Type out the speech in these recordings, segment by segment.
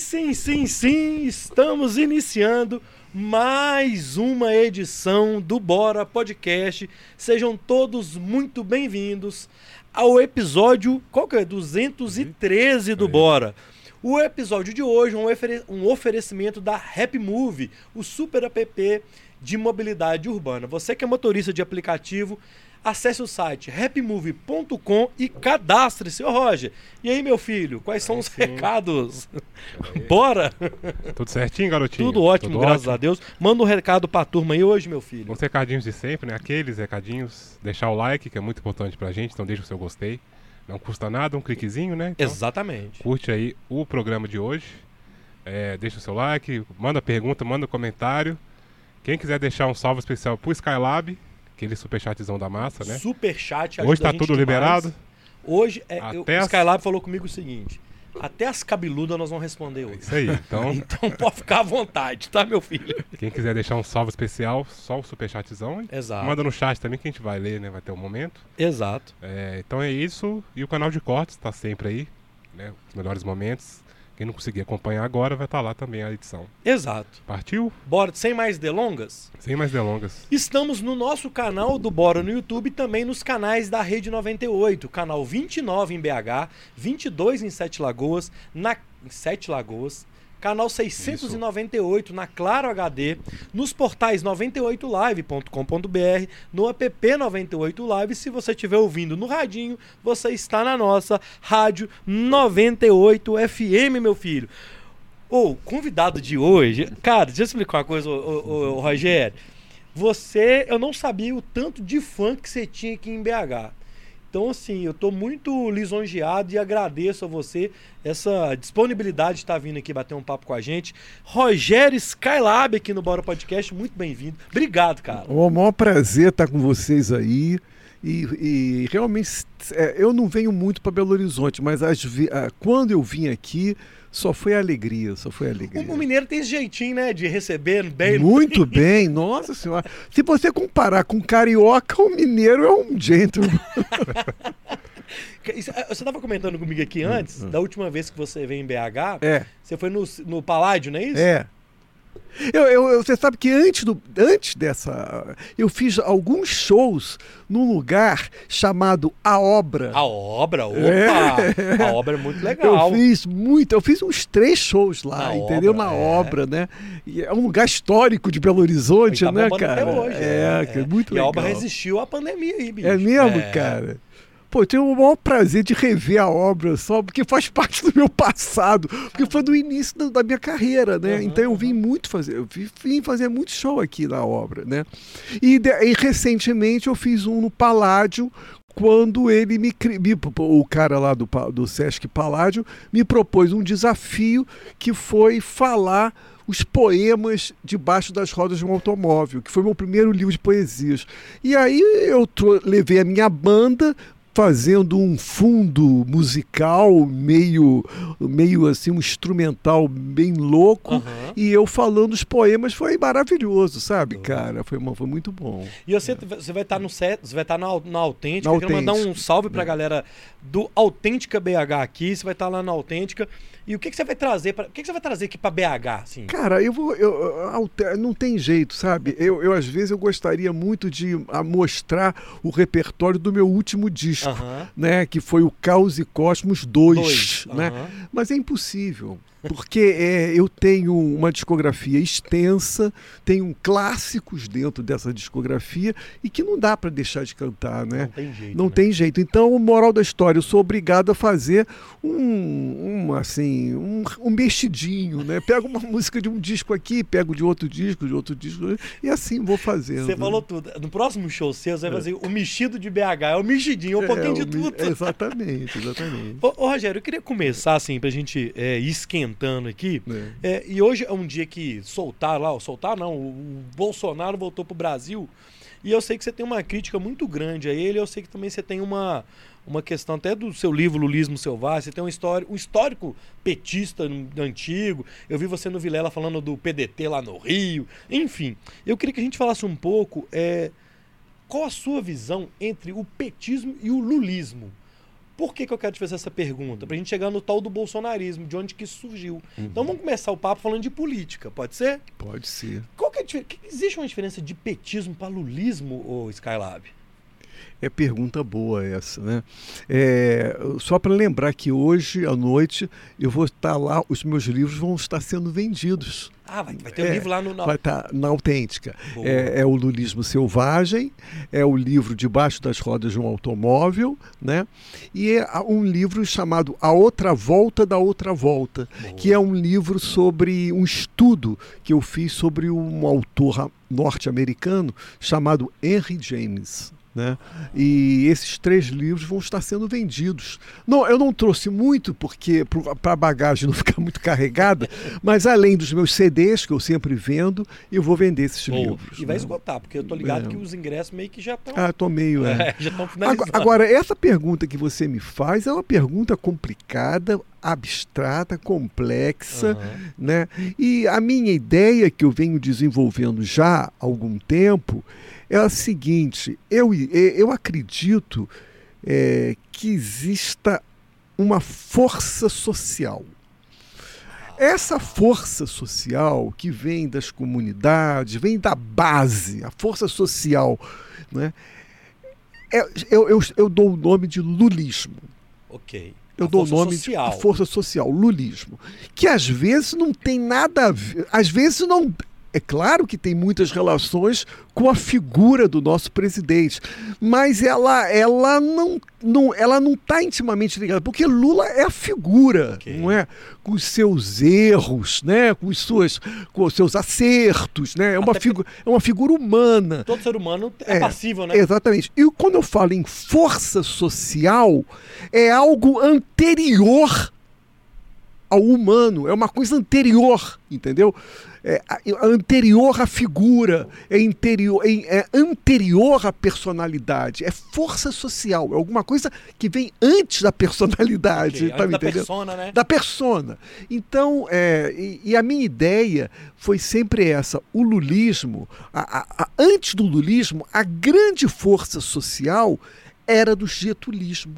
sim, sim, sim, estamos iniciando mais uma edição do Bora Podcast. Sejam todos muito bem-vindos ao episódio, qual que é? 213 do Bora. O episódio de hoje é um, ofere um oferecimento da Happy Move, o super app de mobilidade urbana. Você que é motorista de aplicativo, acesse o site happymove.com e cadastre-se. Ô Roger, e aí meu filho, quais são os sim. recados? Bora! Tudo certinho, garotinho? Tudo ótimo, Tudo graças ótimo. a Deus. Manda um recado pra turma aí hoje, meu filho. Os recadinhos de sempre, né? Aqueles recadinhos. Deixar o like, que é muito importante pra gente, então deixa o seu gostei. Não custa nada, um cliquezinho, né? Então, Exatamente. Curte aí o programa de hoje. É, deixa o seu like, manda pergunta, manda comentário. Quem quiser deixar um salve especial pro Skylab, aquele superchatzão da massa, né? Superchat Hoje tá tudo liberado. Hoje, é, eu, o Skylab falou comigo o seguinte: até as cabeludas nós vamos responder hoje. Isso aí, então. então pode ficar à vontade, tá, meu filho? Quem quiser deixar um salve especial, só o superchatzão. Exato. Manda no chat também que a gente vai ler, né? Vai ter um momento. Exato. É, então é isso. E o canal de cortes tá sempre aí, né? Os melhores momentos. Quem não conseguir acompanhar agora vai estar tá lá também a edição. Exato. Partiu? Bora, sem mais delongas? Sem mais delongas. Estamos no nosso canal do Bora no YouTube e também nos canais da Rede 98, canal 29 em BH, 22 em Sete Lagoas, na em Sete Lagoas, canal 698 Isso. na Claro HD, nos portais 98live.com.br, no app 98live. Se você estiver ouvindo no radinho, você está na nossa rádio 98 FM, meu filho. O oh, convidado de hoje, cara, deixa eu explicar uma coisa, ô, ô, Rogério. Você, eu não sabia o tanto de fã que você tinha aqui em BH. Então, assim, eu estou muito lisonjeado e agradeço a você essa disponibilidade de estar vindo aqui bater um papo com a gente. Rogério Skylab aqui no Bora Podcast, muito bem-vindo. Obrigado, cara. Um maior prazer estar com vocês aí. E, e realmente, é, eu não venho muito para Belo Horizonte, mas as, quando eu vim aqui, só foi alegria, só foi alegria. O mineiro tem esse jeitinho, né, de receber bem. Muito bem, nossa senhora. Se você comparar com carioca, o mineiro é um gentleman. Eh, você estava comentando comigo aqui antes, hum, da última vez que você veio em BH, é. você foi no, no Paládio, não é isso? É. Eu, eu, você sabe que antes, do, antes dessa. Eu fiz alguns shows num lugar chamado A Obra. A Obra? Opa! É. A Obra é muito legal. Eu fiz muito, eu fiz uns três shows lá, Na entendeu? Obra, Na é. obra, né? E é um lugar histórico de Belo Horizonte, tá né, cara? Até hoje, é, é, é. muito e legal. a obra resistiu à pandemia aí, bicho. É mesmo, é. cara? Pô, eu tenho o maior prazer de rever a obra só, porque faz parte do meu passado, porque foi do início da, da minha carreira, né? Uhum, então eu vim muito fazer, eu vim fazer muito show aqui na obra, né? E, de, e recentemente eu fiz um no Paládio quando ele me, me, o cara lá do, do Sesc Paládio me propôs um desafio que foi falar os poemas debaixo das rodas de um automóvel, que foi meu primeiro livro de poesias. E aí eu levei a minha banda, fazendo um fundo musical meio meio assim um instrumental bem louco uhum. e eu falando os poemas foi maravilhoso sabe uhum. cara foi foi muito bom e você você vai estar no set você vai estar na, na autêntica na quero mandar um salve para a é. galera do autêntica BH aqui você vai estar lá na autêntica e o que, que você vai trazer para o que, que você vai trazer aqui para BH assim cara eu vou eu, eu, não tem jeito sabe eu, eu às vezes eu gostaria muito de mostrar o repertório do meu último disco disco, né? Que foi o Caos e Cosmos 2, né? Mas é impossível. Porque é, eu tenho uma discografia extensa, tenho clássicos dentro dessa discografia e que não dá para deixar de cantar, né? Não tem jeito. Não né? tem jeito. Então, moral da história, eu sou obrigado a fazer um, um assim, um, um mexidinho, né? Pego uma música de um disco aqui, pego de outro disco, de outro disco, e assim vou fazendo. Você falou tudo. No próximo show seu, você vai é. fazer o mexido de BH, é o mexidinho, um é, pouquinho de tudo. Exatamente, exatamente. ô, ô, Rogério, eu queria começar, assim, pra gente é, esquentar comentando aqui. É. É, e hoje é um dia que soltar lá, soltar não, o Bolsonaro voltou pro Brasil. E eu sei que você tem uma crítica muito grande a ele. Eu sei que também você tem uma, uma questão até do seu livro Lulismo Selvagem. Você tem um, histórico, um histórico petista antigo. Eu vi você no Vilela falando do PDT lá no Rio. Enfim, eu queria que a gente falasse um pouco. É, qual a sua visão entre o petismo e o lulismo? Por que, que eu quero te fazer essa pergunta? Pra gente chegar no tal do bolsonarismo, de onde que isso surgiu. Uhum. Então vamos começar o papo falando de política, pode ser? Pode ser. Qual que é a diferença? Existe uma diferença de petismo para lulismo, ô Skylab? É pergunta boa essa, né? É, só para lembrar que hoje à noite eu vou estar lá, os meus livros vão estar sendo vendidos. Ah, vai, vai ter um É, livro lá no. Vai estar na autêntica. É, é o Lulismo Selvagem, é o livro Debaixo das Rodas de um Automóvel, né? E é um livro chamado A Outra Volta da Outra Volta, Boa. que é um livro sobre um estudo que eu fiz sobre um autor norte-americano chamado Henry James. Né? E esses três livros vão estar sendo vendidos. Não, eu não trouxe muito porque para a bagagem não ficar muito carregada, mas além dos meus CDs que eu sempre vendo, eu vou vender esses Boa. livros. E vai né? esgotar, porque eu tô ligado É. que os ingressos meio que já estão. Ah, tô meio. é. já estão Agora, finalizados. agora, essa pergunta que você me faz é uma pergunta complicada, abstrata, complexa, Aham. né? E a minha ideia que eu venho desenvolvendo já há algum tempo é a seguinte: eu, eu acredito é, que exista uma força social. Essa força social que vem das comunidades, vem da base, a força social, né? É- eu, eu, eu dou o nome de lulismo. Ok. Eu A dou o nome social. de força social, lulismo. Que às vezes não tem nada a ver. Às vezes não. É claro que tem muitas relações com a figura do nosso presidente, mas ela, ela não não ela não está intimamente ligada, porque Lula é a figura, Ok. não é? Com os seus erros, né? Com os suas, com os seus acertos, né? É uma figura, é uma figura humana. Todo ser humano é, É, passível, né? Exatamente. E quando eu falo em força social, é algo anterior ao humano, é uma coisa anterior, entendeu? É, anterior à figura, é, interior, é, é anterior à personalidade, é força social, é alguma coisa que vem antes da personalidade, Ok, tá da entendendo? persona, né? da persona. Então, é, e, e a minha ideia foi sempre essa: o lulismo, a- a- a- antes do lulismo, a grande força social era do getulismo,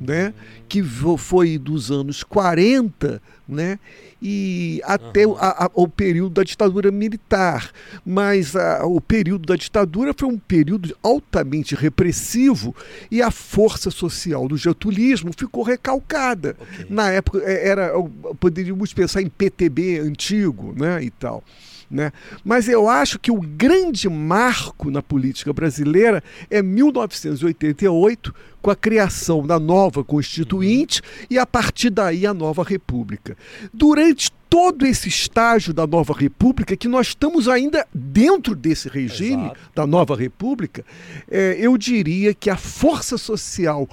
né? que foi dos anos 40 né? e até o- a- a- o período da ditadura militar. Mas a- o período da ditadura foi um período altamente repressivo e a força social do getulismo ficou recalcada. Ok. Na época é, era poderíamos pensar em PTB antigo, né, e tal, né? Mas eu acho que o grande marco na política brasileira é 1988, com a criação da nova Constituinte e a partir daí a nova República. Durante todo esse estágio da nova República, que nós estamos ainda dentro desse regime Exato. da nova República, eh, eu diria que a força social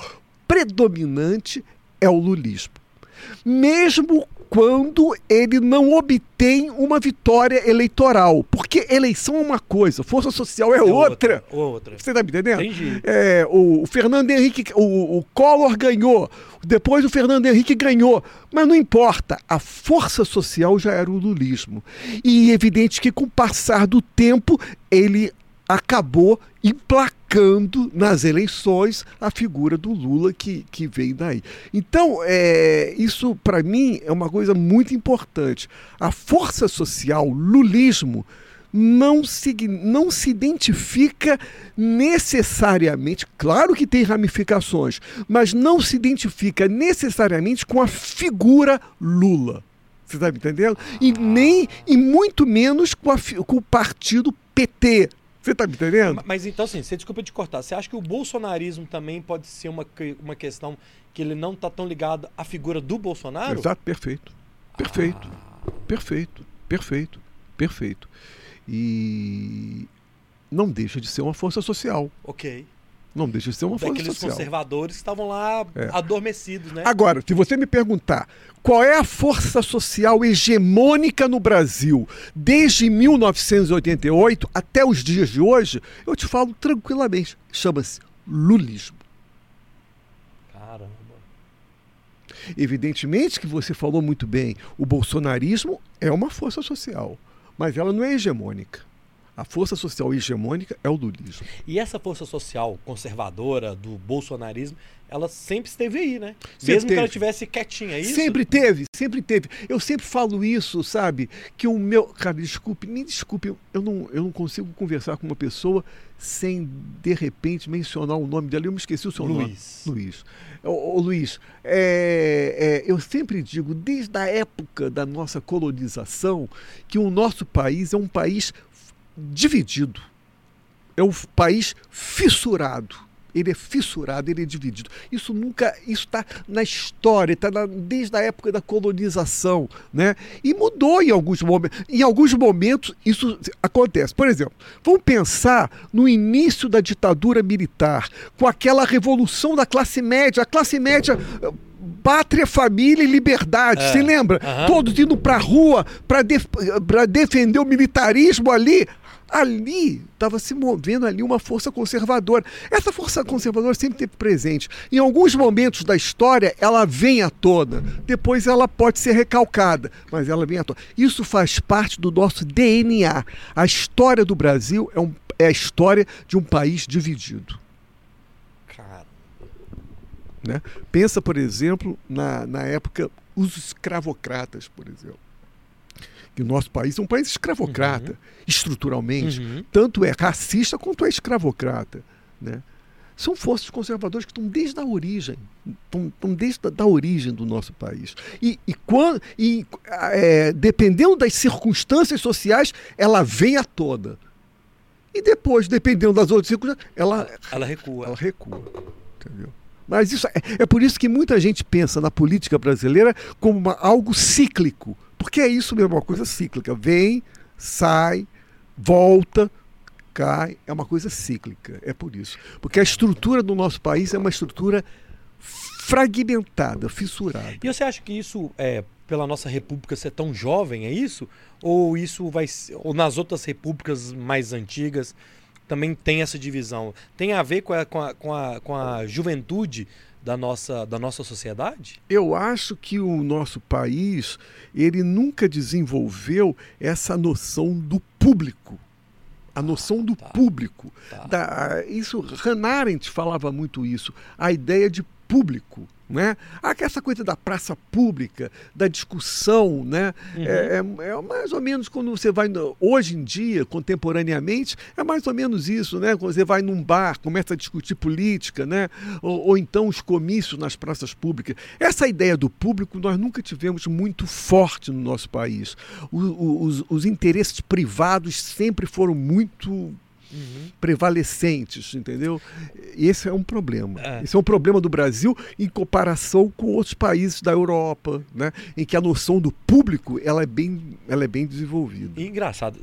predominante é o lulismo. Mesmo quando ele não obtém uma vitória eleitoral. Porque eleição é uma coisa, força social é, É outra. Outra. Você está me entendendo? Entendi. É, o, o Fernando Henrique, o, o Collor ganhou, depois o Fernando Henrique ganhou, mas não importa, a força social já era o lulismo. E é evidente que com o passar do tempo ele acabou emplacando nas eleições a figura do Lula que, que vem daí. Então, é, isso para mim é uma coisa muito importante. A força social, lulismo, não se, não se identifica necessariamente, claro que tem ramificações, mas não se identifica necessariamente com a figura Lula. Você está me entendendo? E nem, e muito menos com, a com o partido PT. Você está me entendendo? Ma- Mas então, assim, você desculpa te cortar. Você acha que o bolsonarismo também pode ser uma, uma questão que ele não está tão ligado à figura do Bolsonaro? Exato, perfeito. Perfeito. Perfeito. Perfeito. Perfeito. E não deixa de ser uma força social. Ok. Não deixa de ser uma força Daqueles social. conservadores que estavam lá É. adormecidos, né? Agora, se você me perguntar qual é a força social hegemônica no Brasil desde 1988 até os dias de hoje, eu te falo tranquilamente. Chama-se lulismo. Caramba. Evidentemente que você falou muito bem, o bolsonarismo é uma força social, mas ela não é hegemônica. A força social hegemônica é o lulismo. E essa força social conservadora do bolsonarismo, ela sempre esteve aí, né? Sempre Mesmo que ela teve. estivesse quietinha, é isso? Sempre teve, sempre teve. Eu sempre falo isso, sabe? Que o meu. Cara, desculpe, me desculpe, eu não, eu não consigo conversar com uma pessoa sem, de repente, mencionar o nome dela. Eu me esqueci o seu nome. Luiz. Luiz. Ô, ô, Luiz, é, é, eu sempre digo, desde a época da nossa colonização, que o nosso país é um país dividido. É um país fissurado. Ele é fissurado, ele é dividido. Isso nunca, isso está na história, está desde a época da colonização, né? E mudou em alguns momentos. Em alguns momentos isso acontece. Por exemplo, vamos pensar no início da ditadura militar, com aquela revolução da classe média, a classe média pátria, família e liberdade. É. Se lembra? Aham. Todos indo para a rua para defender o militarismo ali. Ali estava se movendo ali uma força conservadora. Essa força conservadora sempre teve presente. Em alguns momentos da história, ela vem à tona. Depois ela pode ser recalcada, mas ela vem à tona. Isso faz parte do nosso DNA. A história do Brasil é, um- é a história de um país dividido. Cara, né? Pensa, por exemplo, na, na época, os escravocratas, por exemplo. Que o nosso país é um país escravocrata, estruturalmente. Uhum. Tanto é racista quanto é escravocrata. Né? São forças conservadoras que estão desde a origem, estão, estão desde a da origem do nosso país. E, e, quando, e é, dependendo das circunstâncias sociais, ela vem à tona. E depois, dependendo das outras circunstâncias, ela, ela recua. ela recua. Entendeu? Mas isso é, é por isso que muita gente pensa na política brasileira como uma- algo cíclico. Porque é isso mesmo, uma coisa cíclica. Vem, sai, volta, cai. É uma coisa cíclica. É por isso. Porque a estrutura do nosso país é uma estrutura fragmentada, fissurada. E você acha que isso é pela nossa república ser tão jovem, é isso? Ou isso vai ou nas outras repúblicas mais antigas também tem essa divisão? Tem a ver com a, com a, com a, com a juventude da nossa, da nossa sociedade? Eu acho que o nosso país ele nunca desenvolveu essa noção do público. A noção do tá. público. Tá. Da, isso, Hannah Arendt falava muito isso, a ideia de público. Né? Ah, essa coisa da praça pública, da discussão, né? Uhum. É, é- é mais ou menos quando você vai, hoje em dia, contemporaneamente, é mais ou menos isso, né? Quando você vai num bar, começa a discutir política, né? Ou, ou então os comícios nas praças públicas. Essa ideia do público nós nunca tivemos muito forte no nosso país. O- o- os, os interesses privados sempre foram muito Uhum. prevalecentes, entendeu? E Esse é um problema. É. Esse é um problema do Brasil em comparação com outros países da Europa, né? Em que a noção do público ela é bem, ela é bem desenvolvida. E engraçado,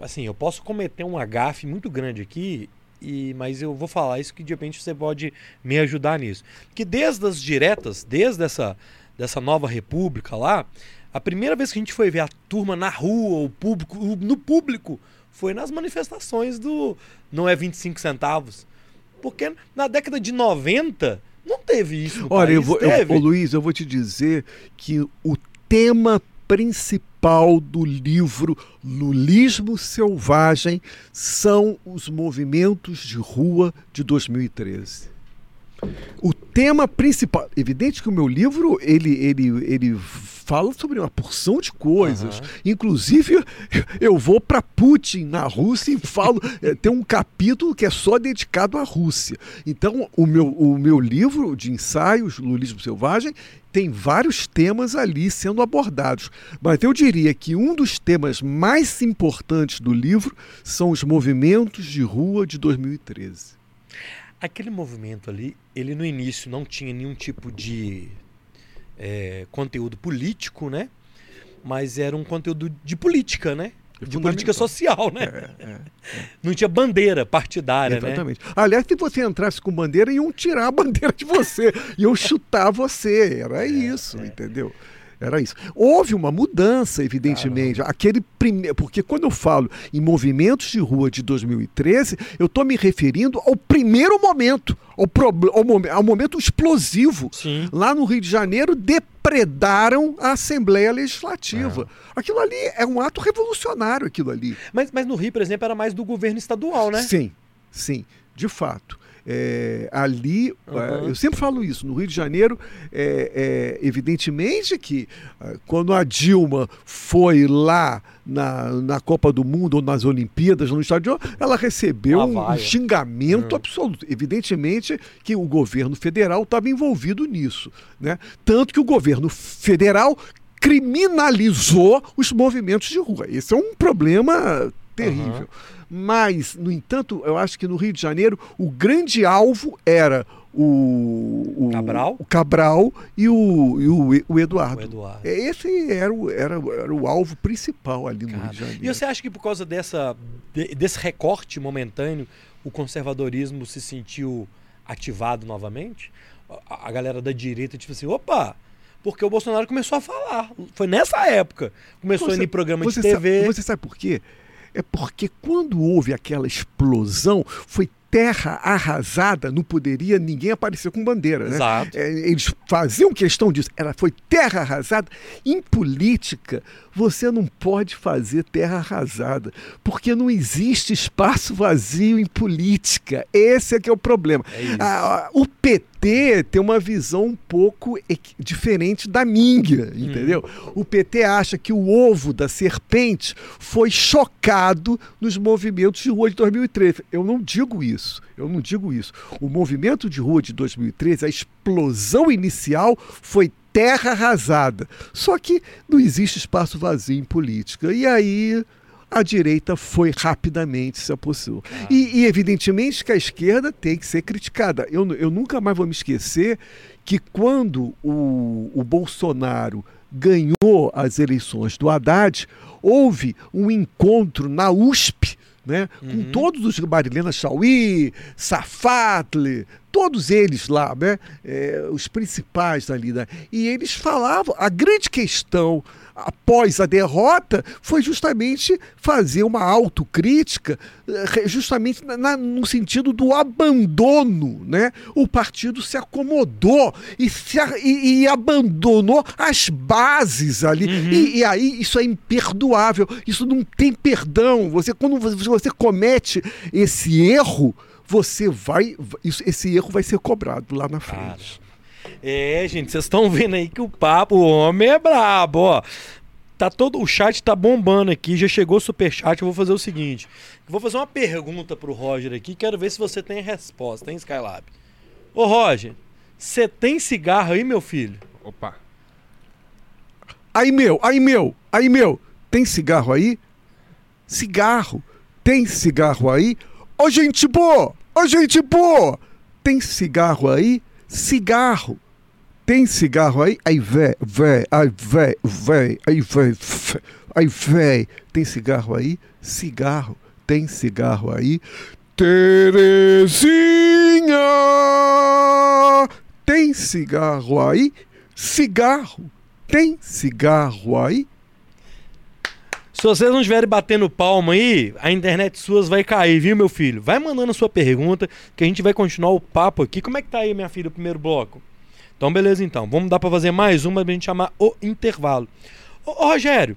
assim, eu posso cometer um agafe muito grande aqui, e, mas eu vou falar isso que de repente você pode me ajudar nisso. Que desde as diretas, desde essa dessa nova república lá, a primeira vez que a gente foi ver a turma na rua, o público, no público, foi nas manifestações do não é 25 centavos. Porque na década de 90 não teve isso Olha, eu país, vou, eu, ô, Luiz, eu vou te dizer que o tema principal do livro Lulismo Selvagem são os movimentos de rua de 2013. O tema principal, evidente que o meu livro ele, ele, ele fala sobre uma porção de coisas. Aham. Inclusive, eu vou para Putin na Rússia e falo. eh, Tem um capítulo que é só dedicado à Rússia. Então, o meu, o meu livro de ensaios, Lulismo Selvagem, tem vários temas ali sendo abordados. Mas eu diria que um dos temas mais importantes do livro são os movimentos de rua de 2013. Aquele movimento ali, ele no início não tinha nenhum tipo de é, conteúdo político, né? Mas era um conteúdo de política, né? De política social, né? É, é. Não tinha bandeira partidária, né? Exatamente. Aliás, se você entrasse com bandeira, iam tirar a bandeira de você, iam chutar você. Era isso, é. entendeu? Era isso. Houve uma mudança, evidentemente. Aquele primeiro, porque quando eu falo em movimentos de rua de 2013, eu estou me referindo ao primeiro momento, ao, pro, ao, ao momento explosivo. Sim. Lá no Rio de Janeiro, depredaram a Assembleia Legislativa. É. Aquilo ali é um ato revolucionário, aquilo ali. Mas, mas no Rio, por exemplo, era mais do governo estadual, né? Sim, sim, de fato. É, ali, uhum. eu sempre falo isso, no Rio de Janeiro, é, é evidentemente que ah, quando a Dilma foi lá na, na Copa do Mundo ou nas Olimpíadas, no estádio, ela recebeu um xingamento uhum. absoluto. Evidentemente que o governo federal estava envolvido nisso. Né? Tanto que o governo federal criminalizou os movimentos de rua. Esse é um problema terrível. Uhum. Mas, no entanto, eu acho que no Rio de Janeiro o grande alvo era o, o Cabral, o Cabral e, o, e o, o, Eduardo. o Eduardo. É, esse era o, era, era o alvo principal ali no Rio de Janeiro. E você acha que por causa dessa, desse recorte momentâneo, o conservadorismo se sentiu ativado novamente? A, a galera da direita, tipo assim, opa, porque o Bolsonaro começou a falar. Foi nessa época. Começou você, a ir em programa de TV. Sabe, você sabe por quê? É porque quando houve aquela explosão, foi terra arrasada, não poderia ninguém aparecer com bandeira. Né? Exato. É, eles faziam questão disso. Ela foi terra arrasada. Em política, você não pode fazer terra arrasada, porque não existe espaço vazio em política. Esse é que é o problema. É o PT tem uma visão um pouco diferente da minha, entendeu? Hum. O PT acha que o ovo da serpente foi chocado nos movimentos de rua de 2013. Eu não digo isso. Eu não digo isso. O movimento de rua de 2013, a explosão inicial foi terra arrasada. Só que não existe espaço vazio em política. E aí a direita foi rapidamente se apossou. Ah. E, e, evidentemente que a esquerda tem que ser criticada. Eu, eu nunca mais vou me esquecer que quando o, o Bolsonaro ganhou as eleições do Haddad, houve um encontro na USP né? Uhum. Com todos os Marilena Chauí, Safatli, todos eles lá, né? É, os principais ali. Né? E eles falavam, a grande questão após a derrota foi justamente fazer uma autocrítica, eh, justamente na, no sentido do abandono. Né? O partido se acomodou e, se, e, e abandonou as bases ali. Uhum. E, e, aí isso é imperdoável, isso não tem perdão. Você, quando você comete esse erro, você vai. Isso, esse erro vai ser cobrado lá na frente. É, gente, vocês estão vendo aí que o papo, o homem é brabo, ó. Tá todo, o chat tá bombando aqui, já chegou o superchat. Eu vou fazer o seguinte: vou fazer uma pergunta pro Roger aqui, quero ver se você tem resposta, hein, Skylab? Ô, Roger, você tem cigarro aí, meu filho? Opa. Aí, meu, aí, meu, aí, meu, tem cigarro aí? Cigarro. Tem cigarro aí? Ô, gente boa! Ô, gente boa! Tem cigarro aí? Cigarro. Tem cigarro aí? Aí, vé, vé, aí, vé, vé, aí, vé, aí, vé. Tem cigarro aí? Cigarro. Tem cigarro aí? Terezinha! Tem cigarro aí? Cigarro. Tem cigarro aí? Se vocês não estiverem batendo palma aí, a internet suas vai cair, viu, meu filho? Vai mandando a sua pergunta, que a gente vai continuar o papo aqui. Como é que tá aí, minha filha, o primeiro bloco? Então, beleza, então. Vamos dar para fazer mais uma pra gente chamar o intervalo. Ô, ô Rogério,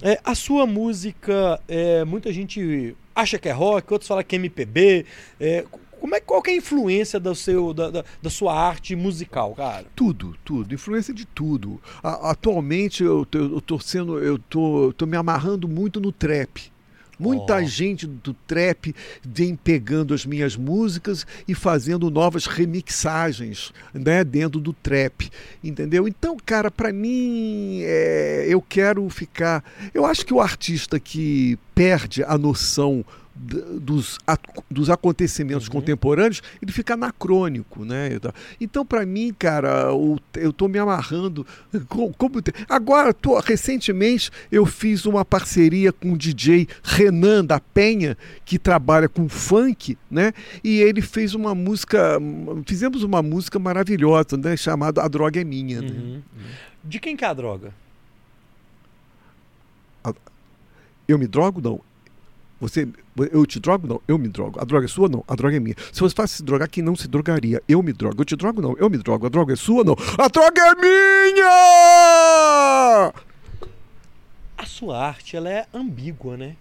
é, a sua música, é, muita gente acha que é rock, outros falam que é MPB. É, como é, qual é a influência do seu, da, da, da, sua arte musical, cara? Tudo, tudo. Influência de tudo. A, atualmente eu, eu, eu tô sendo. Eu tô, tô me amarrando muito no trap. Muita oh. gente do trap vem pegando as minhas músicas e fazendo novas remixagens, né, dentro do trap, entendeu? Então, cara, para mim, é, eu quero ficar. Eu acho que o artista que perde a noção dos, dos acontecimentos uhum. contemporâneos, ele fica anacrônico, né? Então, para mim, cara, eu estou me amarrando. Como, agora, tô, recentemente, eu fiz uma parceria com o DJ Renan da Penha, que trabalha com funk, né? E ele fez uma música, fizemos uma música maravilhosa, né? Chamada A Droga é Minha. Né? Uhum. De quem que é a droga? Eu me drogo? Não. Você, eu te drogo? Não, eu me drogo. A droga é sua? Não, a droga é minha. Se você fosse se drogar, quem não se drogaria? Eu me drogo. Eu te drogo? Não, eu me drogo. A droga é sua? Não, a droga é minha! A sua arte, ela é ambígua, né?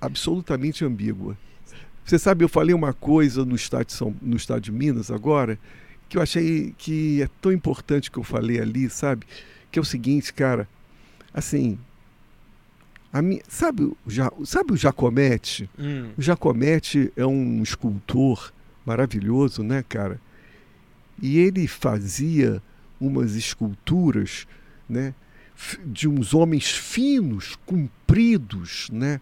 Absolutamente ambígua. Você sabe, eu falei uma coisa no estado de, São, no estado de Minas agora, que eu achei que é tão importante que eu falei ali, sabe? Que é o seguinte, cara, assim, a minha, sabe, o, sabe o Jacomete? Hum. O Jacomete é um escultor maravilhoso, né, cara? E ele fazia umas esculturas, né, de uns homens finos, compridos, né?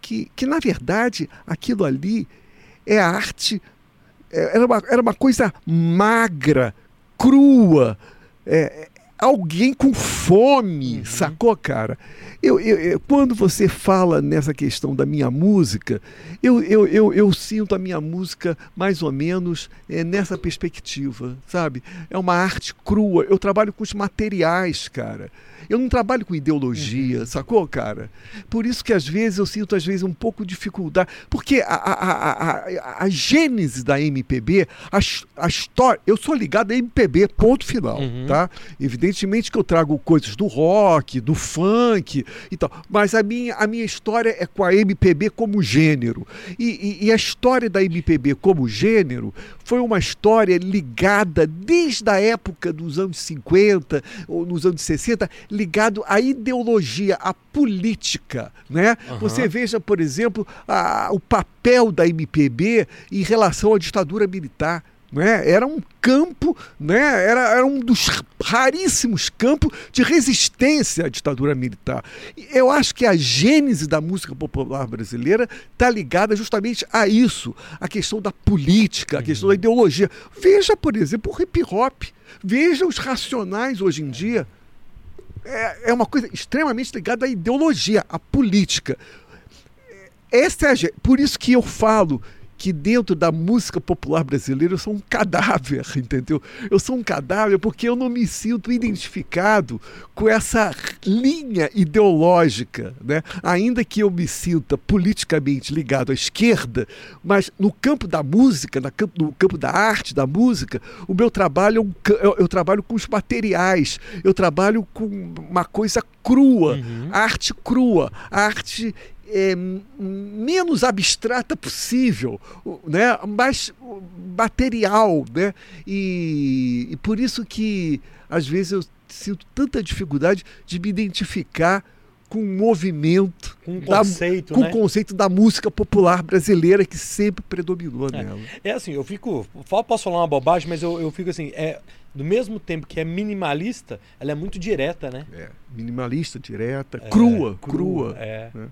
Que, que na verdade aquilo ali é arte, é, era uma, era uma coisa magra, crua, é, alguém com fome, uhum. sacou, cara? Eu, eu, eu, quando você fala nessa questão da minha música, eu, eu, eu, eu sinto a minha música mais ou menos é, nessa perspectiva, sabe? É uma arte crua. Eu trabalho com os materiais, cara. Eu não trabalho com ideologia, uhum. sacou, cara? Por isso que às vezes eu sinto às vezes um pouco de dificuldade, porque a, a, a, a, gênese da MPB, a, história, eu sou ligado a MPB, ponto final, uhum. tá? Evidentemente que eu trago coisas do rock, do funk e tal, mas a minha, a minha história é com a MPB como gênero. E, e, e a história da MPB como gênero foi uma história ligada desde a época dos anos 50 ou nos anos 60, ligado à ideologia, à política. Né? Uhum. Você veja, por exemplo, a, o papel da MPB em relação à ditadura militar. Né? Era um campo, né? era, era um dos raríssimos campos de resistência à ditadura militar. Eu acho que a gênese da música popular brasileira está ligada justamente a isso, a questão da política, a questão da uhum. ideologia. Veja, por exemplo, o hip hop, veja os racionais hoje em dia é, é uma coisa extremamente ligada à ideologia, à política. Essa é a, por isso que eu falo que dentro da música popular brasileira eu sou um cadáver, entendeu? Eu sou um cadáver porque eu não me sinto identificado com essa linha ideológica, né? Ainda que eu me sinta politicamente ligado à esquerda, mas no campo da música, no campo da arte, da música, o meu trabalho é eu, eu trabalho com os materiais, eu trabalho com uma coisa crua, uhum. arte crua, arte é, menos abstrata possível, né? mais material. Né? E, e por isso que às vezes eu sinto tanta dificuldade de me identificar com o movimento, com o conceito, da, com né? o conceito da música popular brasileira que sempre predominou é. nela. É assim, eu fico. Posso falar uma bobagem, mas eu, eu fico assim. É, do mesmo tempo que é minimalista, ela é muito direta, né? É, minimalista, direta, é, crua, crua. crua é. Né?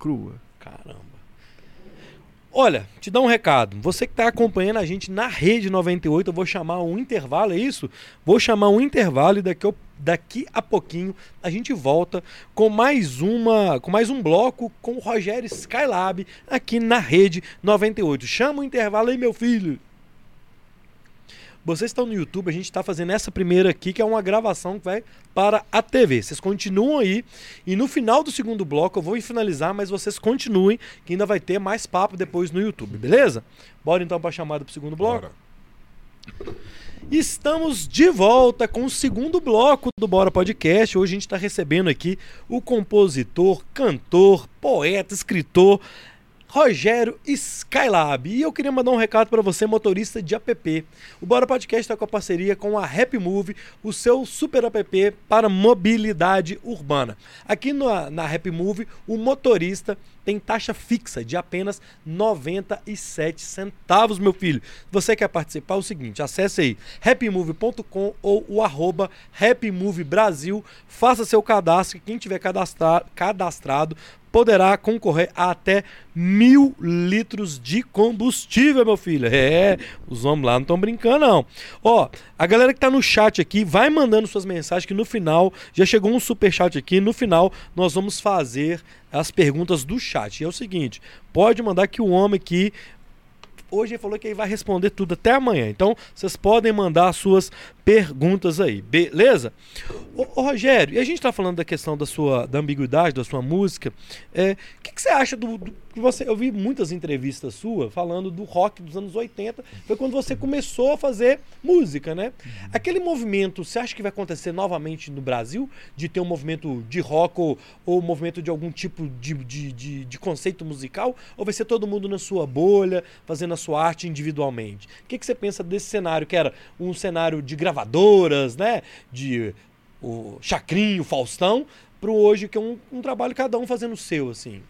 Crua. Caramba. Olha, te dá um recado. Você que está acompanhando a gente na Rede 98, eu vou chamar um intervalo, é isso? Vou chamar um intervalo e daqui, daqui a pouquinho a gente volta com mais uma, com mais um bloco com o Rogério Skylab aqui na Rede 98. Chama o intervalo aí, meu filho. Vocês estão no YouTube, a gente está fazendo essa primeira aqui, que é uma gravação que vai para a TV. Vocês continuam aí. E no final do segundo bloco eu vou finalizar, mas vocês continuem, que ainda vai ter mais papo depois no YouTube, beleza? Bora então para a chamada para o segundo bloco? Bora. Estamos de volta com o segundo bloco do Bora Podcast. Hoje a gente está recebendo aqui o compositor, cantor, poeta, escritor Rogério Skylab. E eu queria mandar um recado para você, motorista de app. O Bora Podcast está com a parceria com a Happy Move, o seu super app para mobilidade urbana. Aqui na, na Happy Move, o motorista tem taxa fixa de apenas 97 centavos, meu filho. Você quer participar? É o seguinte, acesse aí happymove.com ou o arroba Happy Move Brasil, faça seu cadastro, quem tiver cadastra cadastrado poderá concorrer a até mil litros de combustível, meu filho. É, os homens lá não estão brincando, não. Ó, a galera que tá no chat aqui, vai mandando suas mensagens que no final, já chegou um super chat aqui, no final nós vamos fazer as perguntas do chat. E é o seguinte, pode mandar que o homem aqui Hoje ele falou que ele vai responder tudo até amanhã. Então, vocês podem mandar suas perguntas aí, beleza? Ô, ô, Rogério, e a gente está falando da questão da sua da ambiguidade da sua música. É, o que, que, você acha do, do, você? Eu vi muitas entrevistas suas falando do rock dos anos 80. Foi quando você começou a fazer música, né? Aquele movimento, você acha que vai acontecer novamente no Brasil de ter um movimento de rock ou, ou movimento de algum tipo de, de, de, de, conceito musical? Ou vai ser todo mundo na sua bolha fazendo a sua arte individualmente? O que, que você pensa desse cenário que era um cenário de gravadoras, né? De o Chacrinho, Faustão, para hoje que é um, um, trabalho cada um fazendo o seu, assim.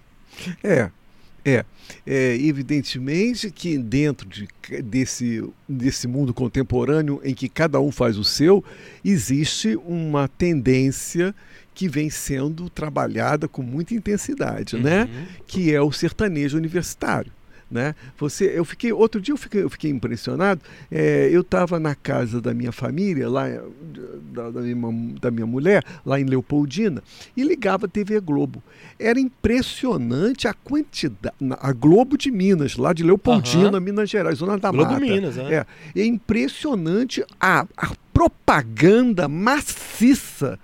É, é, é, evidentemente que dentro de, desse, desse mundo contemporâneo em que cada um faz o seu, existe uma tendência que vem sendo trabalhada com muita intensidade, né? uhum. né? Que é o sertanejo universitário. Né? Você, eu fiquei outro dia eu fiquei, eu fiquei impressionado. É, eu estava na casa da minha família lá da, da, minha, da, minha, mulher lá em Leopoldina e ligava a TV Globo. Era impressionante a quantidade a Globo de Minas lá de Leopoldina, uhum. Minas Gerais, zona da Globo Mata. Minas, né? é. é impressionante a, a propaganda maciça,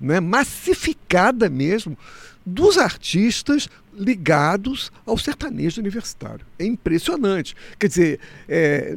né? massificada mesmo dos artistas ligados ao sertanejo universitário. É impressionante. Quer dizer, é,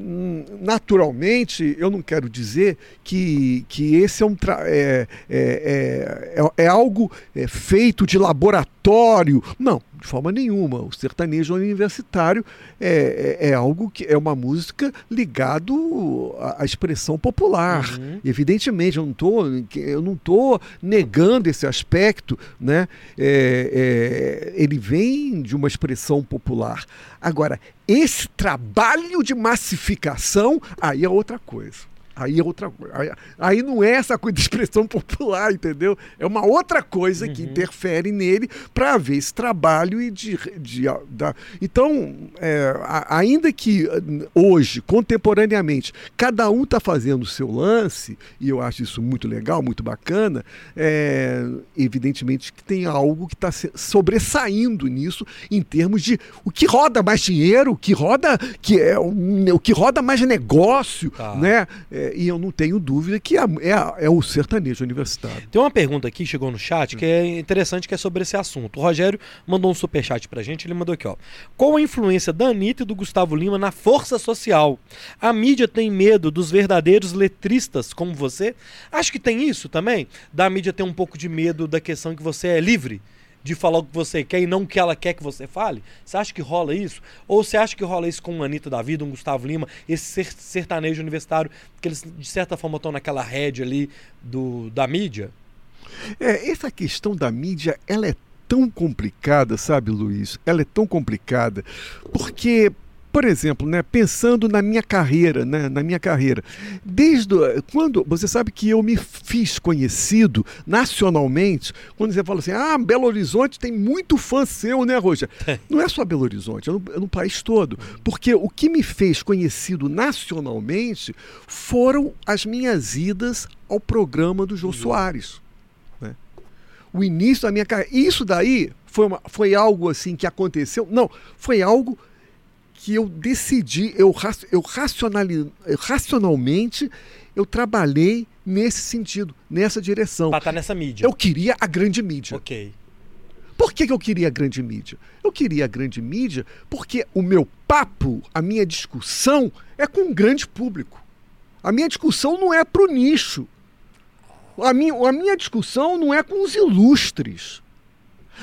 naturalmente, eu não quero dizer que, que esse é um é, é, é, é, algo é, feito de laboratório. Não, de forma nenhuma. O sertanejo universitário é, é, é, algo que é uma música ligado à, à expressão popular. Uhum. Evidentemente, eu não tô, eu não tô negando esse aspecto, né? É, é, ele vem de uma expressão popular. Agora, esse trabalho de massificação, aí é outra coisa. Aí é outra. Aí, aí, não é essa coisa de expressão popular, entendeu? É uma outra coisa uhum. que interfere nele para haver esse trabalho e de. de, da... Então, é, ainda que hoje, contemporaneamente, cada um está fazendo o seu lance, e eu acho isso muito legal, muito bacana, é, evidentemente que tem algo que está sobressaindo nisso em termos de o que roda mais dinheiro, o que roda, que é, o, o que roda mais negócio, tá. né? É, e eu não tenho dúvida que é, é, é, o sertanejo universitário. Tem uma pergunta aqui, chegou no chat, que é interessante, que é sobre esse assunto. O Rogério mandou um superchat pra gente, ele mandou aqui, ó. Qual a influência da Anitta e do Gustavo Lima na força social? A mídia tem medo dos verdadeiros letristas como você? Acho que tem isso também, da mídia ter um pouco de medo da questão que você é livre de falar o que você quer e não o que ela quer que você fale? Você acha que rola isso? Ou você acha que rola isso com uma Anitta da vida, um Gustavo Lima, esse sertanejo universitário, que eles de certa forma estão naquela rede ali do, da mídia? É, essa questão da mídia, ela é tão complicada, sabe, Luiz? Ela é tão complicada porque por exemplo, né, pensando na minha carreira, né, na minha carreira, desde quando você sabe que eu me fiz conhecido nacionalmente, quando você fala assim, ah, Belo Horizonte tem muito fã seu, né, Roja? Não é só Belo Horizonte, é no, é no país todo, porque o que me fez conhecido nacionalmente foram as minhas idas ao programa do Jô uhum. Soares. Né? O início da minha carreira. Isso daí foi, uma, foi algo assim que aconteceu? Não, foi algo que eu decidi, eu, eu, eu racionalmente, eu trabalhei nesse sentido, nessa direção. Para estar tá nessa mídia. Eu queria a grande mídia. Ok. Por que, que eu queria a grande mídia? Eu queria a grande mídia porque o meu papo, a minha discussão é com um grande público. A minha discussão não é para o nicho. A minha, a minha discussão não é com os ilustres.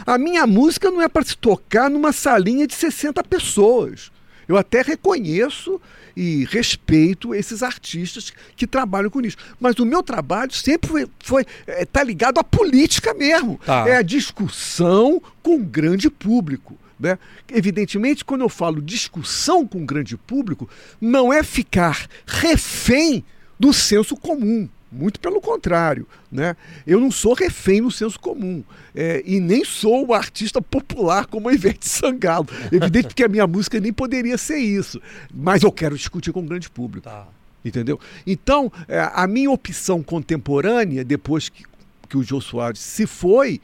A minha música não é para se tocar numa salinha de 60 pessoas. Eu até reconheço e respeito esses artistas que trabalham com isso. Mas o meu trabalho sempre foi, foi é, tá ligado à política mesmo. Tá. É a discussão com o grande público. Né? Evidentemente, quando eu falo discussão com o grande público, não é ficar refém do senso comum. Muito pelo contrário, né? Eu não sou refém no senso comum é, e nem sou o artista popular como a Ivete Sangalo. Evidente que a minha música nem poderia ser isso, mas eu quero discutir com o grande público. Tá. Entendeu? Então, é, a minha opção contemporânea, depois que, que o Jô Soares se foi,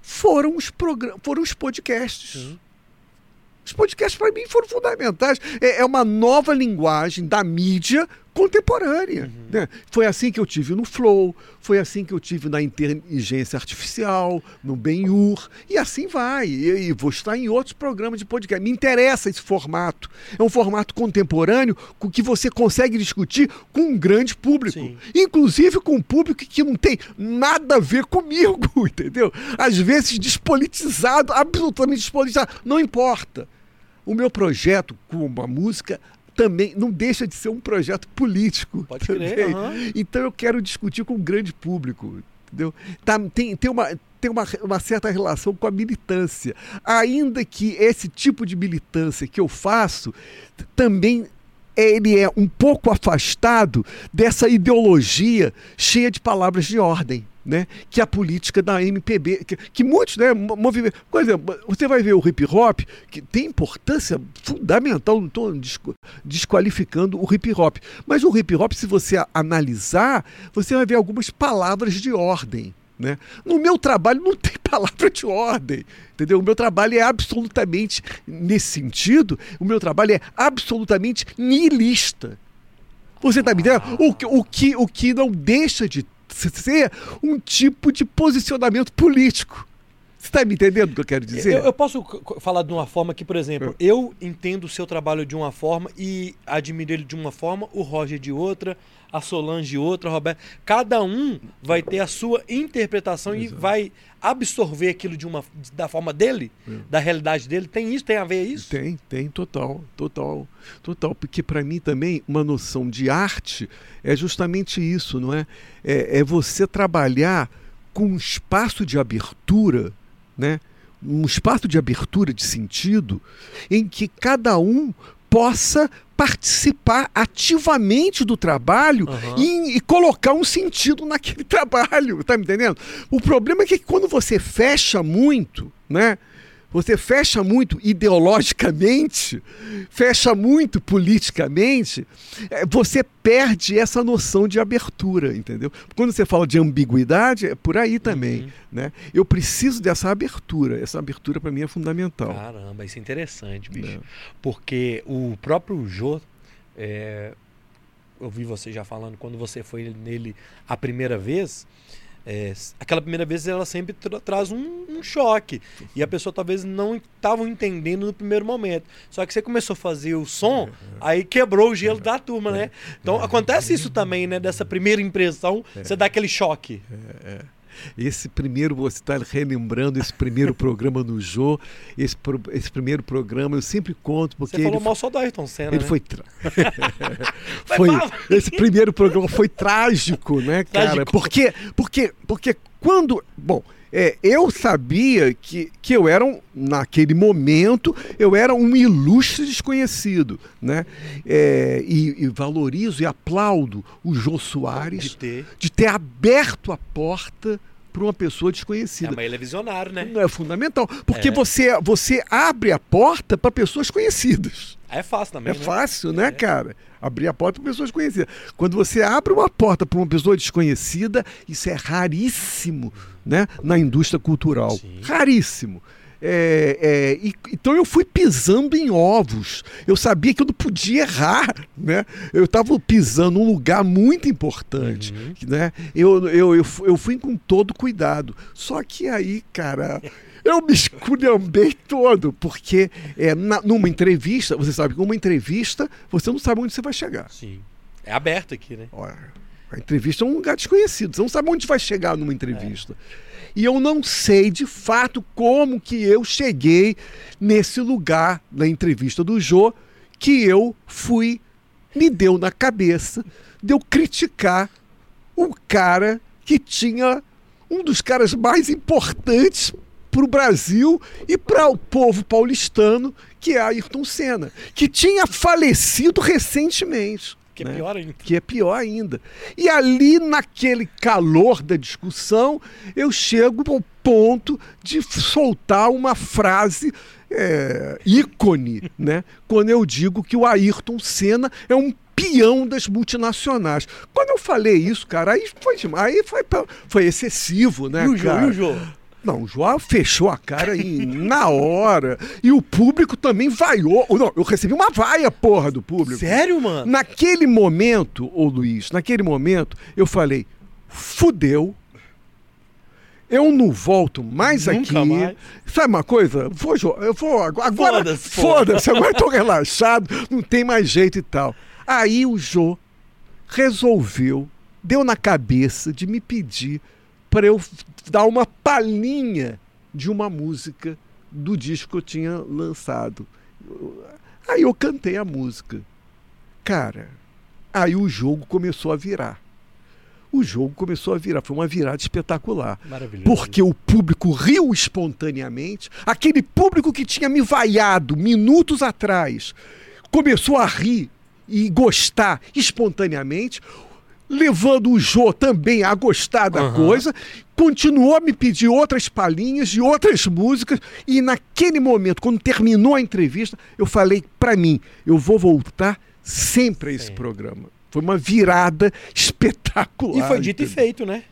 foram os, foram os podcasts. Uhum. Os podcasts, para mim, foram fundamentais. É, é uma nova linguagem da mídia contemporânea. Uhum. Né? Foi assim que eu tive no Flow, foi assim que eu tive na inteligência artificial, no Ben-Hur, e assim vai. E, e, vou estar em outros programas de podcast. Me interessa esse formato. É um formato contemporâneo com que você consegue discutir com um grande público. Sim. Inclusive com um público que não tem nada a ver comigo, entendeu? Às vezes despolitizado, absolutamente despolitizado. Não importa. O meu projeto com uma música também não deixa de ser um projeto político. Pode crer. Uhum. Então eu quero discutir com o grande público. Entendeu? Tá, tem, tem, uma, tem uma, uma certa relação com a militância. Ainda que esse tipo de militância que eu faço também ele é um pouco afastado dessa ideologia cheia de palavras de ordem né, que a política da MPB, que, que muitos, né, movimentos, por exemplo, você vai ver o hip hop, que tem importância fundamental, não estou desqualificando o hip hop, mas o hip hop, se você analisar, você vai ver algumas palavras de ordem. Né? No meu trabalho não tem palavra de ordem, entendeu? O meu trabalho é absolutamente, nesse sentido, o meu trabalho é absolutamente nihilista. Você está me entendendo? O, o, que, o que não deixa de ser um tipo de posicionamento político. Você está me entendendo o que eu quero dizer? Eu, eu, posso falar de uma forma que, por exemplo, é. eu entendo o seu trabalho de uma forma e admiro ele de uma forma, o Roger de outra, a Solange de outra, a Roberto. Cada um vai ter a sua interpretação Exato. e vai absorver aquilo de uma, da forma dele, é. da realidade dele. Tem isso? Tem a ver isso? Tem, tem, total, total, total. Porque para mim também uma noção de arte é justamente isso, não é? É, é você trabalhar com um espaço de abertura, né? um espaço de abertura de sentido em que cada um possa participar ativamente do trabalho uhum. e, e, colocar um sentido naquele trabalho, tá me entendendo? O problema é que quando você fecha muito, né? Você fecha muito ideologicamente, fecha muito politicamente, é, você perde essa noção de abertura, entendeu? Quando você fala de ambiguidade, é por aí também, uhum. né? Eu preciso dessa abertura, essa abertura para mim é fundamental. Caramba, isso é interessante, bicho. É. Porque o próprio Jô, é, eu vi você já falando, quando você foi nele a primeira vez, é, aquela primeira vez ela sempre tra traz um, um, choque. E a pessoa talvez não estava entendendo no primeiro momento. Só que você começou a fazer o som, aí quebrou o gelo da turma, né? Então acontece isso também, né? Dessa primeira impressão, você dá aquele choque. É, é. Esse primeiro, você está relembrando esse primeiro programa no Jô, esse, pro, esse primeiro programa, eu sempre conto porque. Você falou ele, mal só do Ayrton Senna. Ele né? foi. Tra... foi esse primeiro programa foi trágico, né, cara? Trágico. Porque, porque, porque quando. Bom. É, eu sabia que, que eu era, um, naquele momento, eu era um ilustre desconhecido, né? É, e, e, valorizo e aplaudo o Jô Soares de ter, de ter aberto a porta para uma pessoa desconhecida. É, mas ele é visionário, né? É fundamental. Porque é. você, você abre a porta para pessoas conhecidas. É fácil também. É né? fácil, né, é. cara? Abrir a porta para pessoas conhecidas. Quando você abre uma porta para uma pessoa desconhecida, isso é raríssimo né, na indústria cultural. Sim. Raríssimo. É, é, e, então eu fui pisando em ovos. Eu sabia que eu não podia errar, né? Eu estava pisando num lugar muito importante, uhum. né? Eu, eu, eu, eu fui com todo cuidado. Só que aí, cara, eu me esculhambei todo, porque é, na, numa entrevista, você sabe que uma entrevista, você não sabe onde você vai chegar. Sim. É aberto aqui, né? Olha, a entrevista é um lugar desconhecido. Você não sabe onde vai chegar numa entrevista. É e eu não sei de fato como que eu cheguei nesse lugar na entrevista do Jô que eu fui me deu na cabeça de eu criticar o cara que tinha um dos caras mais importantes para o Brasil e para o povo paulistano, que é Ayrton Senna, que tinha falecido recentemente. Que é né? pior ainda. Que é pior ainda. E ali, naquele calor da discussão, eu chego ao ponto de soltar uma frase é, ícone, né? Quando eu digo que o Ayrton Senna é um peão das multinacionais. Quando eu falei isso, cara, aí foi demais, aí foi, foi excessivo, né, e o cara? Jô, e o Jô? Não, o João fechou a cara em, na hora. E o público também vaiou. Não, eu recebi uma vaia, porra, do público. Sério, mano? Naquele momento, ô Luiz, naquele momento, eu falei, fudeu. Eu não volto mais Nunca aqui. mais. Sabe uma coisa? Vou, eu vou agora. Foda-se. Foda-se, agora eu tô relaxado, não tem mais jeito e tal. Aí o Jô resolveu, deu na cabeça de me pedir para eu dar uma palhinha de uma música do disco que eu tinha lançado. Aí eu cantei a música. Cara, aí o jogo começou a virar. O jogo começou a virar, foi uma virada espetacular. Maravilhoso. Porque o público riu espontaneamente. Aquele público que tinha me vaiado minutos atrás começou a rir e gostar espontaneamente, levando o Jô também a gostar da Aham. coisa. Continuou a me pedir outras palhinhas de outras músicas. E naquele momento, quando terminou a entrevista, eu falei para mim: eu vou voltar sempre a esse Sim. programa. Foi uma virada espetacular. E foi dito e entendeu? feito, né?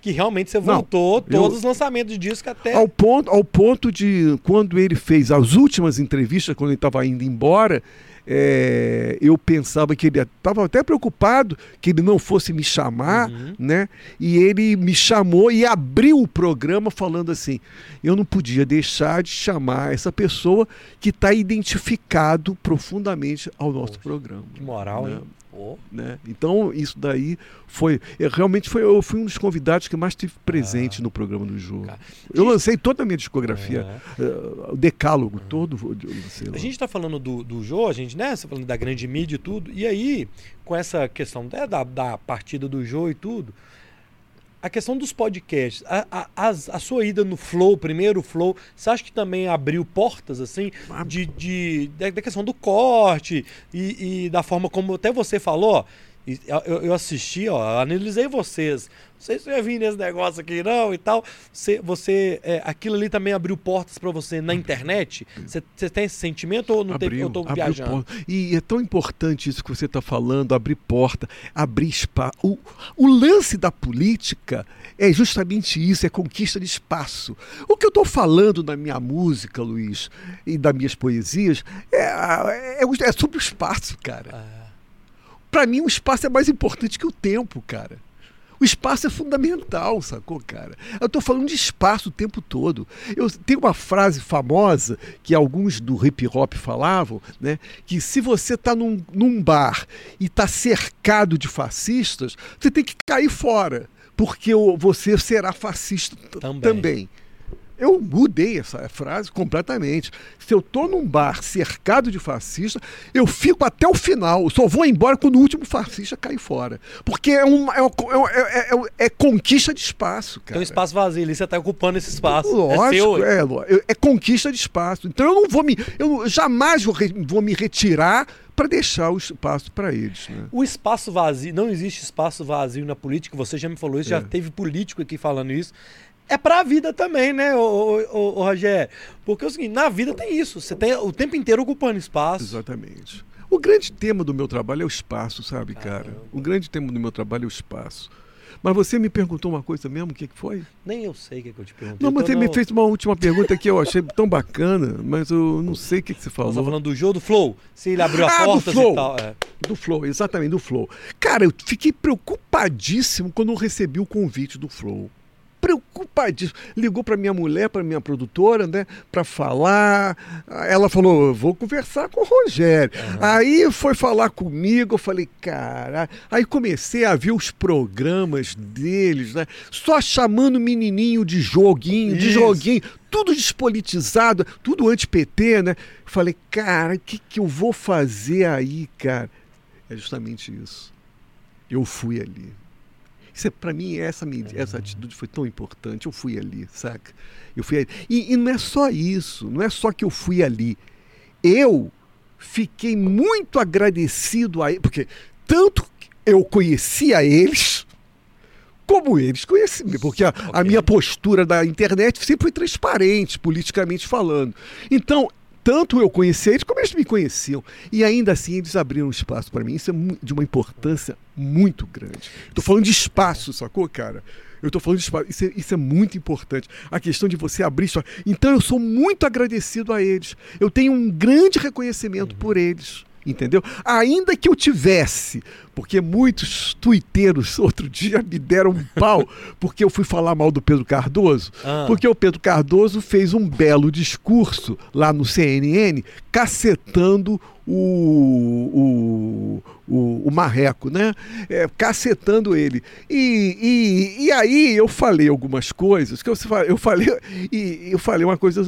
Que realmente você Não, voltou todos eu- os lançamentos de disco até. Ao ponto, ao ponto de, quando ele fez as últimas entrevistas, quando ele estava indo embora, é, eu pensava que ele estava até preocupado que ele não fosse me chamar, Uhum. né? E ele me chamou e abriu o programa falando assim: eu não podia deixar de chamar essa pessoa que está identificado profundamente ao nosso Poxa, programa. Que moral, hein? Pô. Né? Então, isso daí foi. eu realmente foi, eu fui um dos convidados que mais tive presente Ah. no programa do jogo. Cara, Eu lancei toda a minha discografia, É. eh, o decálogo todo. lancei lá. A gente tá falando do, do Jô, a gente, né? Você falando da grande mídia e tudo. E aí, com essa questão né, da, da partida do Jô e tudo, a questão dos podcasts, a, a, as- a sua ida no Flow, primeiro Flow, você acha que também abriu portas, assim, de, de, da, questão do corte e, e da forma como até você falou, ó, eu, eu assisti, ó, analisei vocês. Não sei se eu ia vir nesse negócio aqui, não, e tal. Você, você é, aquilo ali também abriu portas pra você na internet? Você, você tem esse sentimento ou não tem? Abriu, Eu tô abriu viajando. porta. E é tão importante isso que você está falando, abrir porta, abrir espaço. O, o lance da política é justamente isso, é conquista de espaço. O que eu estou falando na minha música, Luiz, e das minhas poesias, é, é, o- é sobre o espaço, cara. Ah, Para mim, o espaço é mais importante que o tempo, cara. O espaço é fundamental, sacou, cara? Eu tô falando de espaço o tempo todo. Eu tem uma frase famosa que alguns do hip hop falavam, né? Que se você tá num, num bar e tá cercado de fascistas, você tem que cair fora, porque você será fascista Também. também. Eu mudei essa frase completamente. Se eu tô num bar cercado de fascistas, eu fico até o final. Eu só vou embora quando o último fascista cair fora. Porque é, uma, é, uma- é- é- é- é conquista de espaço, cara. Tem um espaço vazio ali, você tá ocupando esse espaço. Lógico, é é, é, é conquista de espaço. Então eu não vou me. Eu jamais vou, vou me retirar para deixar o espaço para eles. Né? O espaço vazio, não existe espaço vazio na política, você já me falou isso, já É. teve político aqui falando isso. É pra vida também, né, ô, Rogério? Porque é o seguinte, na vida tem isso, você tem o tempo inteiro ocupando espaço. Exatamente. O grande tema do meu trabalho é o espaço, sabe, cara? Caramba. O grande tema do meu trabalho é o espaço. Mas você me perguntou uma coisa mesmo, o que, que foi? Nem eu sei o que, é que eu te perguntei. Não, mas Então, você me fez uma última pergunta que eu achei tão bacana, mas eu não sei o que, que você falou. estamos falando do jogo do Flow, se ele abriu a Ah, do porta e Flow. tal. é. Do Flow, exatamente, do Flow. Cara, eu fiquei preocupadíssimo quando eu recebi o convite do Flow. Preocupadíssimo. Ligou para minha mulher, para minha produtora, né, para falar. Ela falou: "Eu vou conversar com o Rogério". Aí foi falar comigo, eu falei: "Cara". Aí comecei a ver os programas deles, né, só chamando menininho de joguinho, de Isso. joguinho, tudo despolitizado, tudo anti-PT, né? Falei: "Cara, o que que eu vou fazer aí, cara?" É justamente isso. Eu fui ali. Isso é, para mim, essa, medi- essa atitude foi tão importante. Eu fui ali, saca? Eu fui ali. E, e não é só isso, não é só que eu fui ali. Eu fiquei muito agradecido a ele, porque tanto eu conhecia eles, como eles conheciam, porque a, a Ok. minha postura da internet sempre foi transparente, politicamente falando. Então, tanto eu conhecia eles como eles me conheciam. E ainda assim eles abriram espaço para mim. Isso é de uma importância muito grande. Estou falando de espaço, sacou, cara? Eu estou falando de espaço. Isso é, isso é, muito importante. A questão de você abrir espaço. Então eu sou muito agradecido a eles. Eu tenho um grande reconhecimento uhum. por eles entendeu? Ainda que eu tivesse, porque muitos tuiteiros outro dia me deram um pau porque eu fui falar mal do Pedro Cardoso, ah. porque o Pedro Cardoso fez um belo discurso lá no CNN cacetando o, o, o, o Marreco, né? É, cacetando ele. E, e, e aí eu falei algumas coisas, que eu, eu falei, e eu falei uma coisa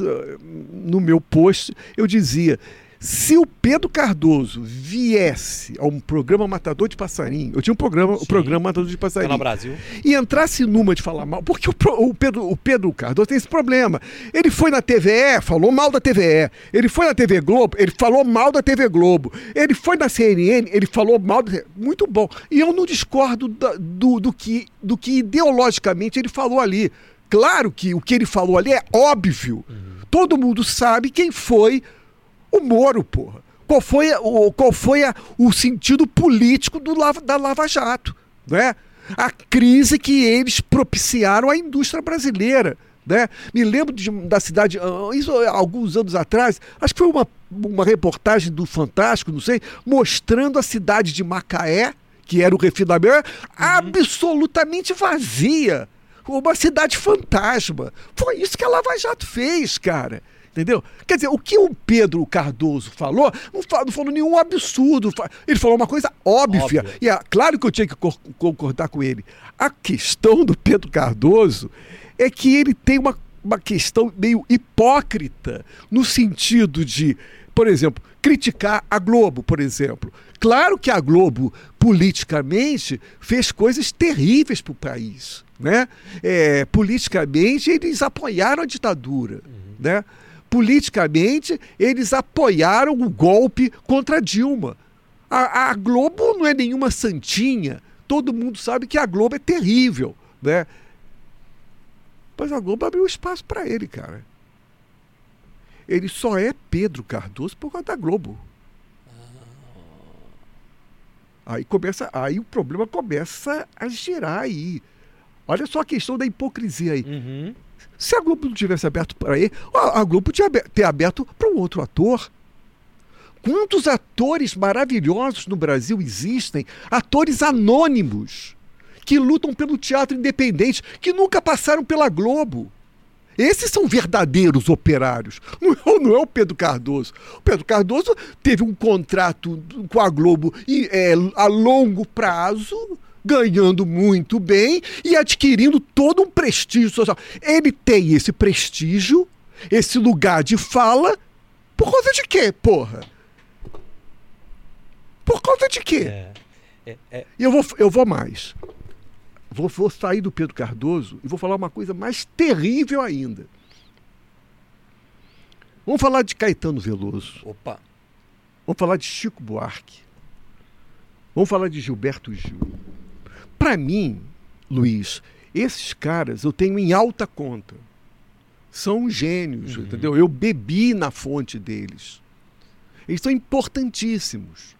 no meu post, eu dizia se o Pedro Cardoso viesse a um programa Matador de Passarinho, eu tinha um programa, o programa Matador de Passarinho. no Brasil. E entrasse numa de falar mal, porque o, o, Pedro, o Pedro Cardoso tem esse problema. Ele foi na TVE, falou mal da TVE. Ele foi na TV Globo, ele falou mal da TV Globo. Ele foi na CNN, ele falou mal da Muito bom. E eu não discordo da, do, do, que, do que ideologicamente ele falou ali. Claro que o que ele falou ali é óbvio. Uhum. Todo mundo sabe quem foi o Moro, porra. Qual foi, o, qual foi a, o sentido político do, da Lava Jato? Né? A crise que eles propiciaram à indústria brasileira. Né? Me lembro de, da cidade, ah, isso alguns anos atrás, acho que foi uma, uma reportagem do Fantástico, não sei, mostrando a cidade de Macaé, que era o refinamento, uhum. absolutamente vazia. Uma cidade fantasma. Foi isso que a Lava Jato fez, cara. Entendeu? Quer dizer, o que o Pedro Cardoso falou, não falou, não falou nenhum absurdo. Ele falou uma coisa óbvia. E é claro que eu tinha que concordar com ele. A questão do Pedro Cardoso é que ele tem uma, uma questão meio hipócrita, no sentido de, por exemplo, criticar a Globo, por exemplo. Claro que a Globo, politicamente, fez coisas terríveis para o país. Né? É, politicamente, eles apoiaram a ditadura. Uhum. Né? Politicamente, eles apoiaram o golpe contra Dilma. A, a, Globo não é nenhuma santinha. Todo mundo sabe que a Globo é terrível, né? Mas a Globo abriu espaço para ele, cara. Ele só é Pedro Cardoso por causa da Globo. Aí começa, aí o problema começa a girar aí. Olha só a questão da hipocrisia aí. Uhum. Se a Globo não tivesse aberto para ele, a Globo tinha ter aberto para um outro ator. Quantos atores maravilhosos no Brasil existem? Atores anônimos que lutam pelo teatro independente, que nunca passaram pela Globo. Esses são verdadeiros operários. Não é, não é, o Pedro Cardoso. O Pedro Cardoso teve um contrato com a Globo e, é, a longo prazo ganhando muito bem e adquirindo todo um prestígio social. Ele tem esse prestígio, esse lugar de fala, por causa de quê, porra? Por causa de quê? É, é, é. E eu vou, eu vou mais. Vou, vou sair do Pedro Cardoso e vou falar uma coisa mais terrível ainda. Vamos falar de Caetano Veloso. Opa. Vamos falar de Chico Buarque. Vamos falar de Gilberto Gil. Para mim, Luiz, esses caras eu tenho em alta conta. São gênios, uhum. entendeu? Eu bebi na fonte deles. Eles são importantíssimos.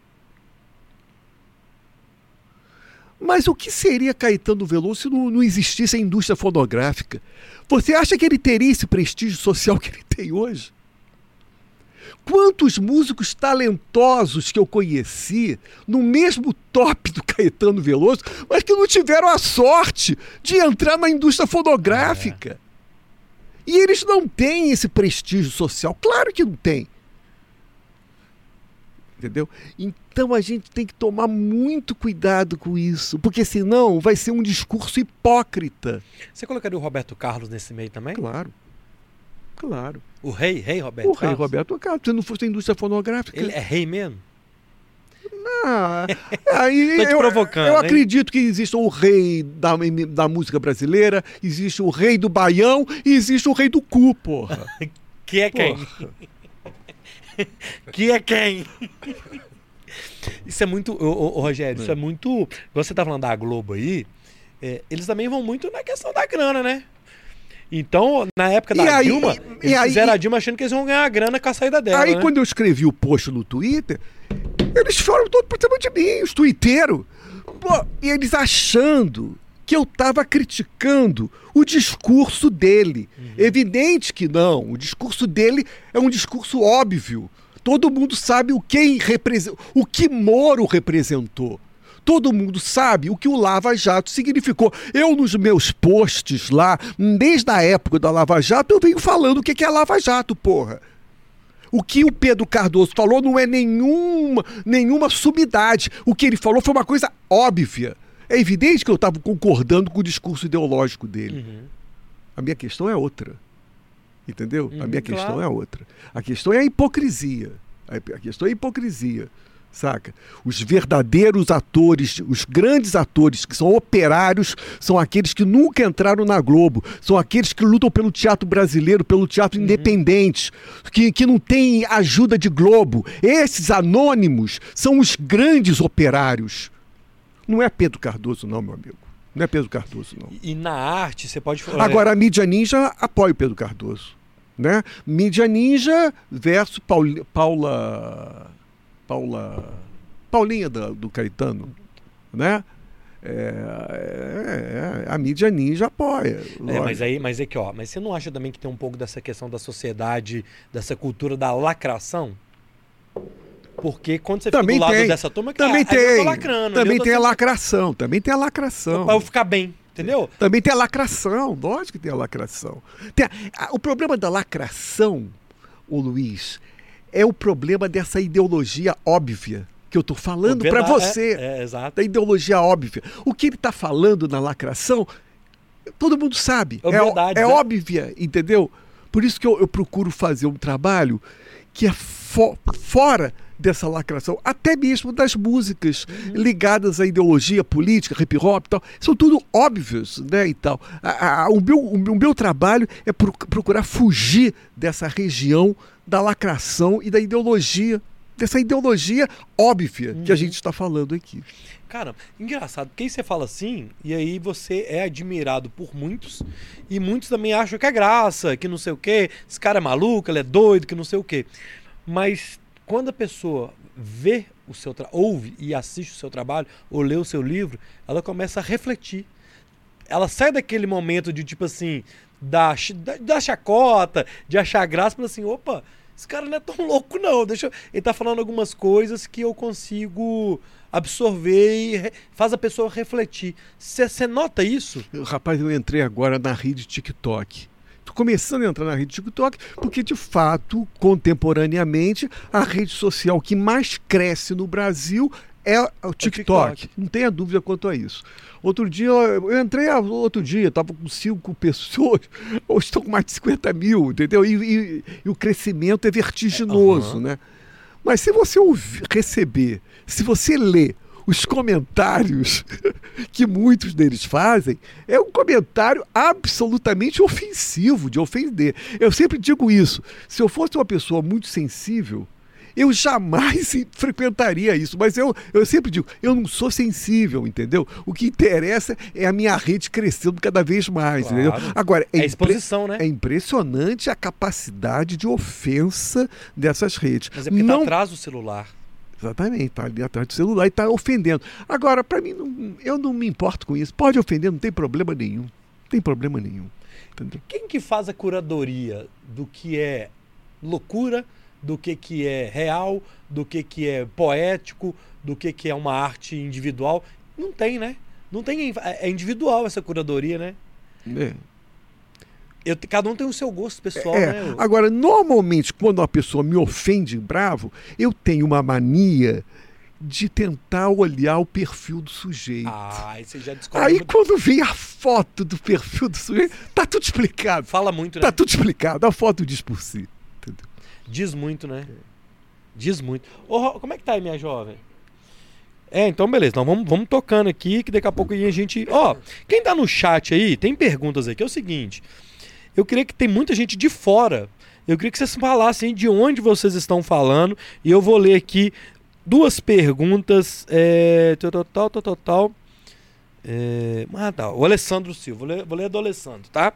Mas o que seria Caetano Veloso se não, não, existisse a indústria fonográfica? Você acha que ele teria esse prestígio social que ele tem hoje? Quantos músicos talentosos que eu conheci no mesmo top do Caetano Veloso, mas que não tiveram a sorte de entrar na indústria fonográfica. É. E eles não têm esse prestígio social. Claro que não tem. Entendeu? Então a gente tem que tomar muito cuidado com isso, porque senão vai ser um discurso hipócrita. Você colocaria o Roberto Carlos nesse meio também? Claro. Claro. O rei, rei Roberto O rei Carlos? Roberto Carlos, se não fosse a indústria fonográfica. Ele é rei mesmo? Não, aí eu, provocando, eu acredito que existe o rei da, da música brasileira, existe o rei do baião e existe o rei do cu, porra. que é quem? que é quem? Isso é muito, ô, ô, ô Rogério, é. isso é muito. Você tá falando da Globo aí, é, eles também vão muito na questão da grana, né? Então, na época da aí, Dilma, e, eles fizeram a Dilma achando que eles iam ganhar grana com a saída dela. Aí, né? quando eu escrevi o post no Twitter, eles foram todos pra cima de mim, os twitteiros. e eles achando que eu estava criticando o discurso dele. Uhum. Evidente que não. O discurso dele é um discurso óbvio. Todo mundo sabe o que, o que Moro representou. Todo mundo sabe o que o Lava Jato significou. Eu, nos meus posts lá, desde a época da Lava Jato, eu venho falando o que é Lava Jato, porra. O que o Pedro Cardoso falou não é nenhuma, nenhuma sumidade. O que ele falou foi uma coisa óbvia. É evidente que eu estava concordando com o discurso ideológico dele. Uhum. A minha questão é outra. Entendeu? Uhum, a minha questão claro. é outra. A questão é a hipocrisia. A questão é a hipocrisia saca? Os verdadeiros atores, os grandes atores que são operários, são aqueles que nunca entraram na Globo, são aqueles que lutam pelo teatro brasileiro, pelo teatro uhum. independente, que, que não tem ajuda de Globo. Esses anônimos são os grandes operários. Não é Pedro Cardoso, não, meu amigo. Não é Pedro Cardoso, não. E, e na arte, você pode falar. Agora, a mídia ninja apoia o Pedro Cardoso. Né? Mídia ninja versus Paula. Paula Paula. Paulinha do, do Caetano, né? É, é, é, a mídia ninja apoia. É, mas aí, mas é que, ó, mas você não acha também que tem um pouco dessa questão da sociedade, dessa cultura da lacração? Porque quando você também fica do lado tem. dessa turma, também cara, tem, lacrando, também tem a lacração, também tem a lacração. Pra eu ficar bem, entendeu? Também tem a lacração, lógico que tem a lacração. Tem a, a, o problema da lacração, o Luiz, é o problema dessa ideologia óbvia que eu estou falando para você. É, é, exato. Da ideologia óbvia. O que ele está falando na lacração, todo mundo sabe. É, verdade, é, é né? óbvia, entendeu? Por isso que eu, eu procuro fazer um trabalho que é fo fora dessa lacração, até mesmo das músicas uhum. ligadas à ideologia política, hip hop e tal, são tudo óbvios, né, e tal. A, a, o, meu, o, meu, o meu trabalho é pro, procurar fugir dessa região da lacração e da ideologia, dessa ideologia óbvia uhum. que a uhum. gente está falando aqui. Cara, engraçado, porque aí você fala assim, e aí você é admirado por muitos, e muitos também acham que é graça, que não sei o quê, esse cara é maluco, ele é doido, que não sei o quê. Mas quando a pessoa vê o seu ouve e assiste o seu trabalho ou lê o seu livro, ela começa a refletir. Ela sai daquele momento de tipo assim, da, da, da chacota, de achar graça, para assim, opa, esse cara não é tão louco não. Deixa eu... ele tá falando algumas coisas que eu consigo absorver e faz a pessoa refletir. Você nota isso? Rapaz, eu entrei agora na rede TikTok começando a entrar na rede TikTok, porque de fato, contemporaneamente, a rede social que mais cresce no Brasil é o TikTok. TikTok. Não tenha dúvida quanto a isso. Outro dia, eu entrei outro dia, estava com cinco pessoas, hoje estou com mais de 50 mil, entendeu? E, e, e o crescimento é vertiginoso, uhum. né? Mas se você ouvir, receber, se você ler os comentários que muitos deles fazem é um comentário absolutamente ofensivo, de ofender. Eu sempre digo isso. Se eu fosse uma pessoa muito sensível, eu jamais frequentaria isso. Mas eu, eu sempre digo, eu não sou sensível, entendeu? O que interessa é a minha rede crescendo cada vez mais, claro. entendeu? Agora, é, é exposição, né? É impressionante a capacidade de ofensa dessas redes. Mas é porque tá não... tá atrás do celular. Exatamente, está ali atrás do celular e está ofendendo. Agora, para mim, não, eu não me importo com isso. Pode ofender, não tem problema nenhum. Não tem problema nenhum. Entendeu? Quem que faz a curadoria do que é loucura, do que, que é real, do que, que é poético, do que, que é uma arte individual? Não tem, né? Não tem. É individual essa curadoria, né? É. Eu, cada um tem o seu gosto pessoal, é, né? Agora, normalmente, quando uma pessoa me ofende bravo, eu tenho uma mania de tentar olhar o perfil do sujeito. Ah, aí você já descobre. Aí muito... quando vem a foto do perfil do sujeito, tá tudo explicado. Fala muito, né? Tá tudo explicado. A foto diz por si. Diz muito, né? Diz muito. Ô, como é que tá aí, minha jovem? É, então beleza. Então vamos, vamos tocando aqui, que daqui a pouco a gente. Ó, quem tá no chat aí, tem perguntas aqui. É o seguinte. Eu queria que tem muita gente de fora. Eu queria que vocês falassem de onde vocês estão falando. E eu vou ler aqui duas perguntas. É, total, total, total. É, ah, tá. O Alessandro Silva. Vou ler, vou ler do Alessandro, tá?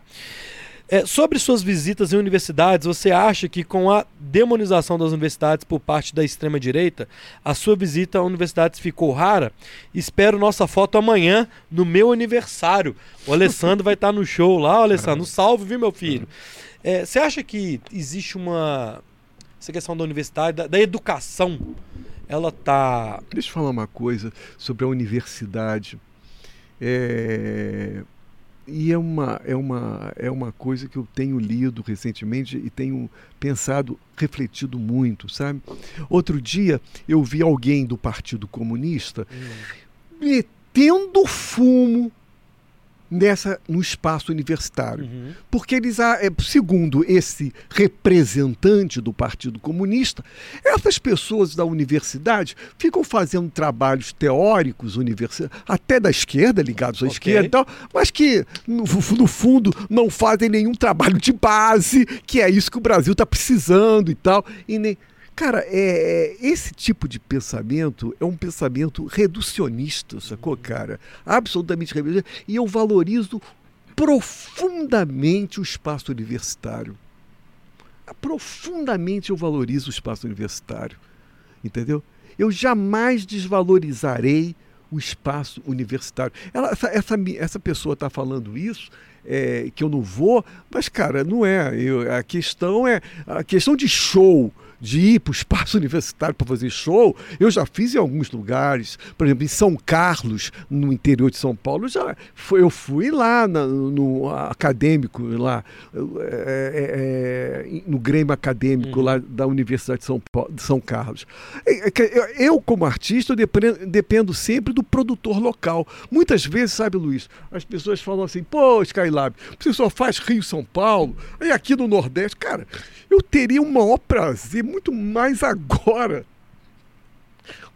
É, sobre suas visitas em universidades, você acha que com a demonização das universidades por parte da extrema-direita, a sua visita a universidades ficou rara? Espero nossa foto amanhã, no meu aniversário. O Alessandro vai estar no show lá, Alessandro. Salve, viu, meu filho? É, você acha que existe uma. Essa questão da universidade, da, da educação, ela tá. Deixa eu falar uma coisa sobre a universidade. É, e é uma, é, uma, é uma coisa que eu tenho lido recentemente e tenho pensado, refletido muito, sabe? Outro dia eu vi alguém do Partido Comunista hum. metendo fumo nessa no espaço universitário. Uhum. Porque eles, ah, é, segundo esse representante do Partido Comunista, essas pessoas da universidade ficam fazendo trabalhos teóricos até da esquerda, ligados à okay. esquerda e tal, mas que, no, no, fundo, não fazem nenhum trabalho de base, que é isso que o Brasil está precisando e tal. E nem, Cara, é, é, esse tipo de pensamento é um pensamento reducionista, sacou, cara? Absolutamente reducionista. E eu valorizo profundamente o espaço universitário. Profundamente eu valorizo o espaço universitário. Entendeu? Eu jamais desvalorizarei o espaço universitário. Ela, essa, essa, essa pessoa está falando isso, é, que eu não vou, mas, cara, não é. Eu, a questão é a questão de show de ir para o espaço universitário para fazer show, eu já fiz em alguns lugares, por exemplo, em São Carlos, no interior de São Paulo, já foi, eu fui lá na, no acadêmico, lá, é, é, é no Grêmio Acadêmico uhum. lá da Universidade de São, Paulo, de São Carlos. Eu, como artista, eu dependo, dependo sempre do produtor local. Muitas vezes, sabe, Luiz, as pessoas falam assim, pô, Skylab, você só faz Rio São Paulo, e aqui no Nordeste, cara, eu teria o maior prazer muito mais agora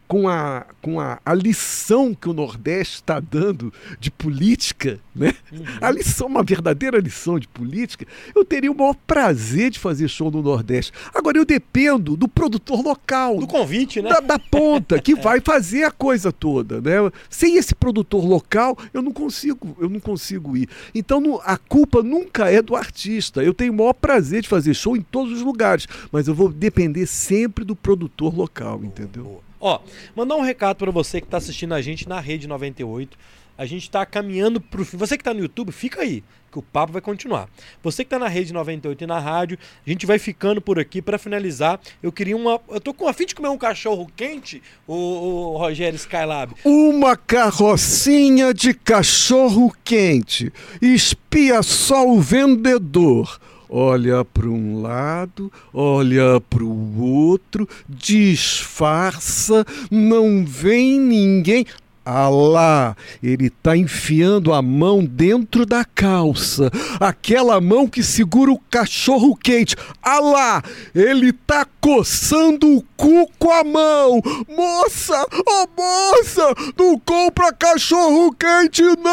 com a, com a, a lição que o Nordeste está dando de política, né? Uhum. A lição, uma verdadeira lição de política, eu teria o maior prazer de fazer show no Nordeste. Agora eu dependo do produtor local. Do convite, né? Da, da ponta, que vai fazer a coisa toda, né? Sem esse produtor local, eu não consigo, eu não consigo ir. Então não, a culpa nunca é do artista. Eu tenho o maior prazer de fazer show em todos os lugares, mas eu vou depender sempre do produtor local, entendeu? Ó, mandar um recado para você que está assistindo a gente na Rede 98. A gente está caminhando para fim. Você que está no YouTube, fica aí, que o papo vai continuar. Você que está na Rede 98 e na rádio, a gente vai ficando por aqui para finalizar. Eu queria uma. Eu tô com a fim de comer um cachorro quente, o, o Rogério Skylab. Uma carrocinha de cachorro quente. Espia só o vendedor olha para um lado, olha para o outro, disfarça, não vem ninguém. Ah lá, ele está enfiando a mão dentro da calça, aquela mão que segura o cachorro quente. Ah lá, ele está coçando o cu com a mão. Moça, oh moça, não compra cachorro quente não!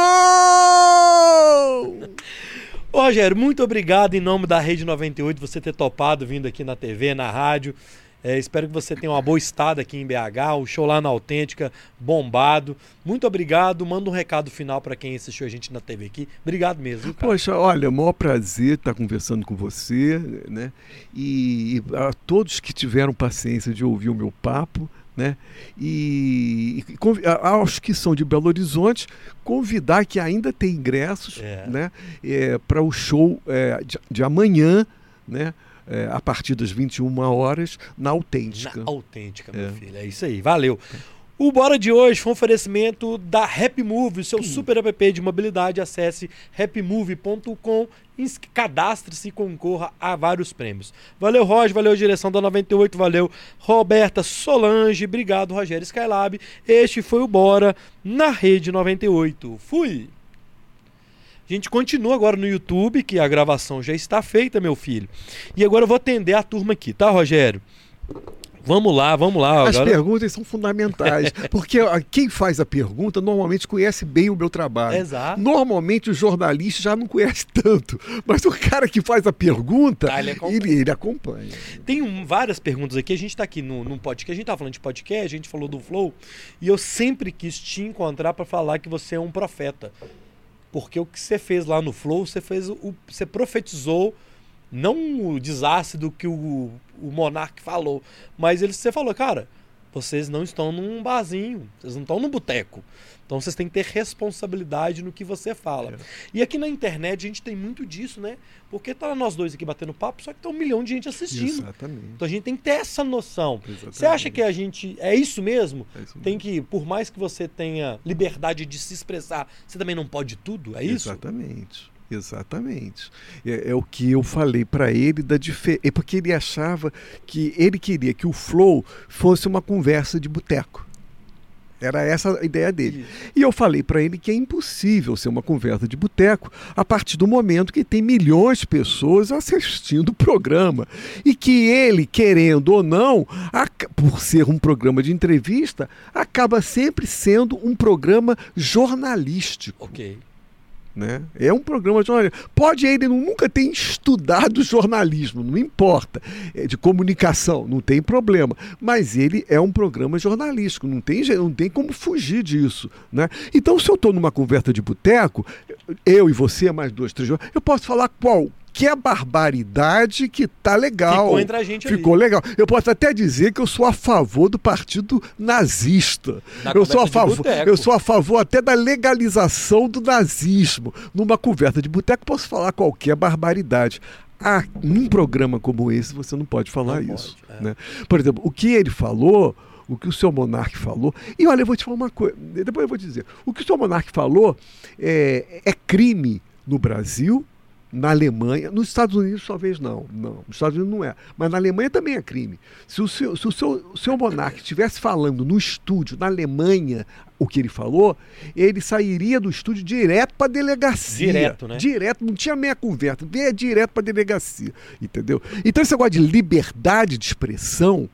Ô, Rogério, muito obrigado em nome da Rede 98 você ter topado vindo aqui na TV, na rádio. É, espero que você tenha uma boa estada aqui em BH, o show lá na Autêntica, bombado. Muito obrigado. Manda um recado final para quem assistiu a gente na TV aqui. Obrigado mesmo. Cara. Poxa, olha, um maior prazer estar conversando com você, né? E a todos que tiveram paciência de ouvir o meu papo, né? E, e aos que são de Belo Horizonte, convidar que ainda tem ingressos é. né? É, para o show é, de, de, amanhã, né? É, a partir das 21 horas, na Autêntica. Na Autêntica, meu é. filho. É isso aí. Valeu. O Bora de hoje foi um oferecimento da Happy Move, o seu super app de mobilidade. Acesse happymove.com, cadastre-se e concorra a vários prêmios. Valeu, Roger, valeu, direção da 98, valeu, Roberta Solange, obrigado, Rogério Skylab. Este foi o Bora na Rede 98. Fui! A gente continua agora no YouTube, que a gravação já está feita, meu filho. E agora eu vou atender a turma aqui, tá, Rogério? Vamos lá, vamos lá. As agora... perguntas são fundamentais, porque quem faz a pergunta normalmente conhece bem o meu trabalho. Exato. Normalmente o jornalista já não conhece tanto, mas o cara que faz a pergunta, ah, ele, acompanha. Ele, ele, acompanha. Tem um, várias perguntas aqui, a gente está aqui no, no podcast, a gente está falando de podcast, a gente falou do Flow, e eu sempre quis te encontrar para falar que você é um profeta Porque o que você fez lá no Flow, você fez o. Você profetizou não o desastre do que o, o Monark falou, mas ele, você falou, cara, vocês não estão num barzinho, vocês não estão num boteco. Então vocês têm que ter responsabilidade no que você fala. É. E aqui na internet a gente tem muito disso, né? Porque tá nós dois aqui batendo papo, só que tá um milhão de gente assistindo. Exatamente. Então a gente tem que ter essa noção. Exatamente. Você acha que a gente. É isso mesmo? É isso mesmo. Tem que, por mais que você tenha liberdade de se expressar, você também não pode tudo? É isso? Exatamente. Exatamente. É, é, o que eu falei para ele da diferença. É porque ele achava que ele queria que o flow fosse uma conversa de boteco. Era essa a ideia dele. E eu falei para ele que é impossível ser uma conversa de boteco a partir do momento que tem milhões de pessoas assistindo o programa. E que ele, querendo ou não, por ser um programa de entrevista, acaba sempre sendo um programa jornalístico. Ok. Né? É um programa de jornalismo. Pode ele nunca ter estudado jornalismo, não importa, é de comunicação, não tem problema. Mas ele é um programa jornalístico, não tem, não tem como fugir disso. Né? Então, se eu estou numa conversa de boteco, eu e você, mais dois, três, eu posso falar qual que é barbaridade que tá legal. Ficou entre a gente Ficou ali. legal. Eu posso até dizer que eu sou a favor do partido nazista. eu sou a favor, eu sou a favor até da legalização do nazismo. Numa conversa de boteco posso falar qualquer barbaridade. Ah, num programa como esse você não pode falar não isso. Pode, é. né? Por exemplo, o que ele falou, o que o seu monarca falou. E olha, eu vou te falar uma coisa, depois eu vou te dizer. O que o seu monarca falou é, é crime no Brasil, na Alemanha, nos Estados Unidos talvez não, não, nos Estados Unidos não é, mas na Alemanha também é crime. Se o seu, se o seu, o seu monarca estivesse falando no estúdio, na Alemanha, o que ele falou, ele sairia do estúdio direto para delegacia. Direto, né? Direto, não tinha meia conversa, veio direto para delegacia, entendeu? Então esse negócio de liberdade de expressão,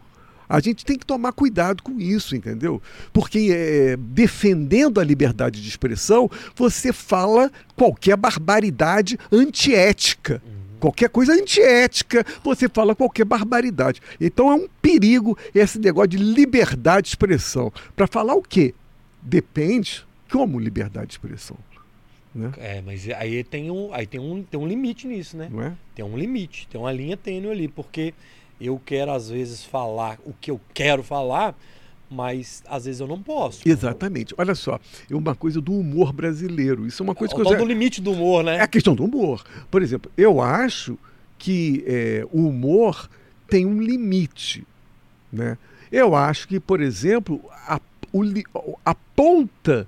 a gente tem que tomar cuidado com isso, entendeu? Porque é, defendendo a liberdade de expressão, você fala qualquer barbaridade antiética. Uhum. Qualquer coisa antiética, você fala qualquer barbaridade. Então é um perigo esse negócio de liberdade de expressão. Para falar o quê? Depende como liberdade de expressão. Né? É, mas aí tem um, aí tem um, tem um limite nisso, né? É? Tem um limite, tem uma linha tênue ali, porque eu quero às vezes falar o que eu quero falar, mas às vezes eu não posso. Exatamente. Olha só, é uma coisa do humor brasileiro. Isso é uma coisa que eu já... do limite do humor, né? É a questão do humor. Por exemplo, eu acho que é, o humor tem um limite, né? Eu acho que, por exemplo, a, o, a ponta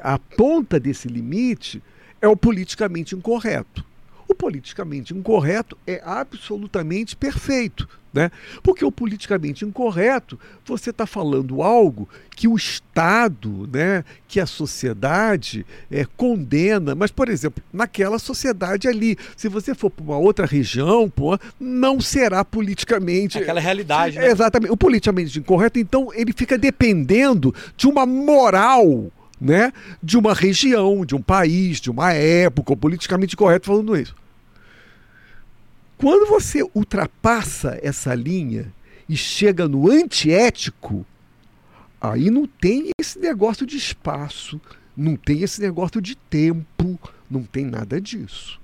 a ponta desse limite é o politicamente incorreto. O politicamente incorreto é absolutamente perfeito. Né? Porque o politicamente incorreto, você está falando algo que o Estado, né, que a sociedade é, condena. Mas, por exemplo, naquela sociedade ali, se você for para uma outra região, pô, não será politicamente. Aquela realidade. Né? Exatamente. O politicamente incorreto, então, ele fica dependendo de uma moral né, de uma região, de um país, de uma época, politicamente correto falando isso. Quando você ultrapassa essa linha e chega no antiético, aí não tem esse negócio de espaço, não tem esse negócio de tempo, não tem nada disso.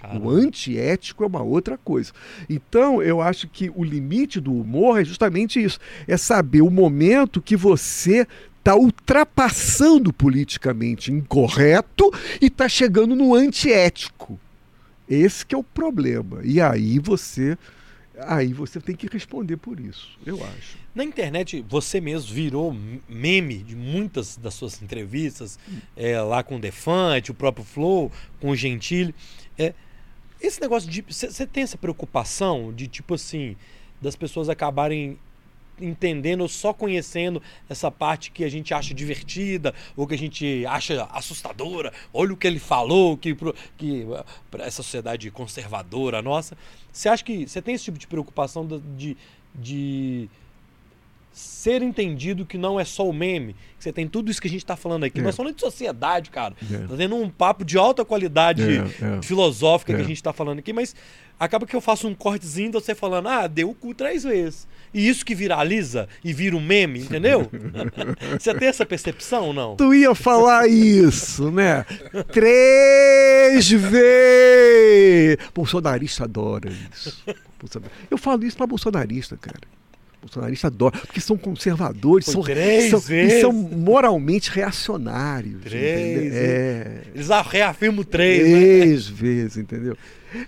Caramba. O antiético é uma outra coisa. Então, eu acho que o limite do humor é justamente isso: é saber o momento que você está ultrapassando politicamente incorreto e está chegando no antiético. Esse que é o problema. E aí você aí você tem que responder por isso, eu acho. Na internet, você mesmo virou meme de muitas das suas entrevistas, é, lá com o Defante, o próprio Flow, com o Gentili. É, esse negócio de. Você tem essa preocupação de, tipo assim, das pessoas acabarem entendendo, só conhecendo essa parte que a gente acha divertida ou que a gente acha assustadora. Olha o que ele falou, que, que essa sociedade conservadora nossa. Você acha que você tem esse tipo de preocupação de, de ser entendido que não é só o meme, que você tem tudo isso que a gente está falando aqui. É. Nós falando de sociedade, cara. É. Tá tendo um papo de alta qualidade é, é. filosófica que a é. gente está falando aqui, mas acaba que eu faço um cortezinho de você falando, ah, deu o cu três vezes. E isso que viraliza e vira um meme, entendeu? você tem essa percepção ou não? Tu ia falar isso, né? Três vezes! Bolsonarista adora isso. Eu falo isso pra bolsonarista, cara bolsonarista adora, porque são conservadores, são, são, são, moralmente reacionários. Três. É. Eles reafirmam três. Né? Três né? vezes, entendeu?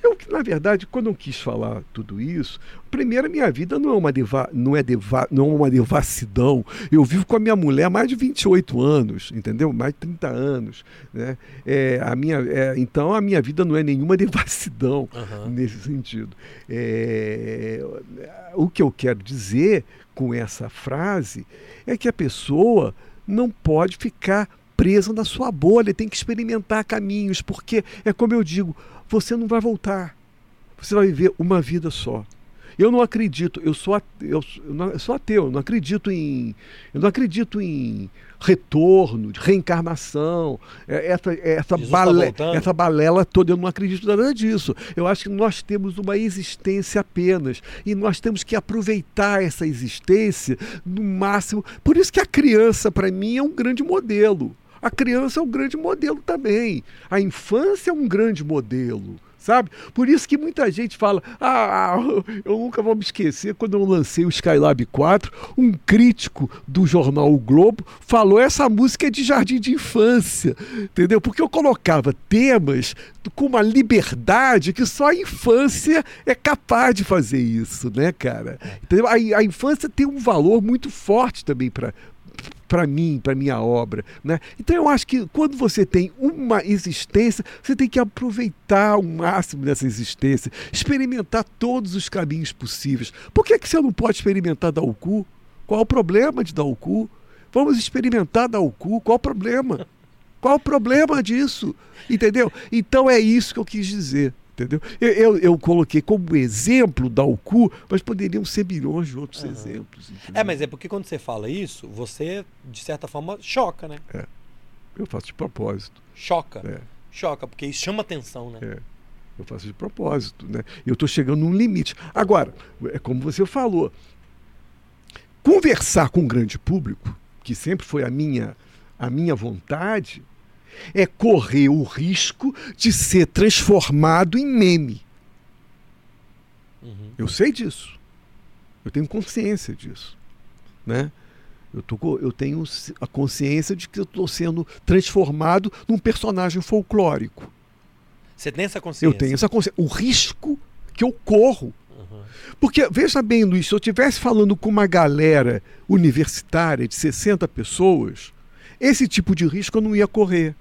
Eu, na verdade, quando eu quis falar tudo isso, primeiro, a minha vida não é uma, deva, não é deva, não é uma devassidão. Eu vivo com a minha mulher há mais de 28 anos, entendeu? Mais de 30 anos. Né? É, a minha, é, então, a minha vida não é nenhuma devassidão uhum. nesse sentido. É, o que eu quero dizer com essa frase é que a pessoa não pode ficar presa na sua bolha, tem que experimentar caminhos, porque é como eu digo, você não vai voltar. Você vai viver uma vida só. Eu não acredito, eu sou, eu, eu sou ateu, eu não acredito em. Eu não acredito em retorno, de reencarnação, é, essa, essa, bale, tá essa balela toda, eu não acredito nada disso. Eu acho que nós temos uma existência apenas e nós temos que aproveitar essa existência no máximo. Por isso que a criança, para mim, é um grande modelo. A criança é um grande modelo também. A infância é um grande modelo sabe? Por isso que muita gente fala: ah, eu nunca vou me esquecer quando eu lancei o Skylab 4, um crítico do jornal O Globo falou: essa música é de jardim de infância, entendeu? Porque eu colocava temas com uma liberdade que só a infância é capaz de fazer isso, né, cara? Entendeu? A, a infância tem um valor muito forte também para para mim, para minha obra. Né? Então eu acho que quando você tem uma existência, você tem que aproveitar o máximo dessa existência, experimentar todos os caminhos possíveis. Por que, que você não pode experimentar dar o cu? Qual o problema de dar o cu? Vamos experimentar dar o cu, qual o problema? Qual o problema disso? Entendeu? Então é isso que eu quis dizer. Entendeu? Eu, eu, eu, coloquei como exemplo da UCU, mas poderiam ser milhões de outros uhum. exemplos. Entendeu? É, mas é porque quando você fala isso, você, de certa forma, choca, né? É. Eu faço de propósito. Choca. É. Choca, porque isso chama atenção, né? É. Eu faço de propósito, né? Eu estou chegando num limite. Agora, é como você falou, conversar com um grande público, que sempre foi a minha, a minha vontade, é correr o risco de ser transformado em meme. Uhum. Eu sei disso. Eu tenho consciência disso. Né? Eu, tô, eu tenho a consciência de que eu estou sendo transformado num personagem folclórico. Você tem essa consciência? Eu tenho essa consciência. O risco que eu corro. Uhum. Porque, veja bem, Luiz, se eu estivesse falando com uma galera universitária de 60 pessoas, esse tipo de risco eu não ia correr.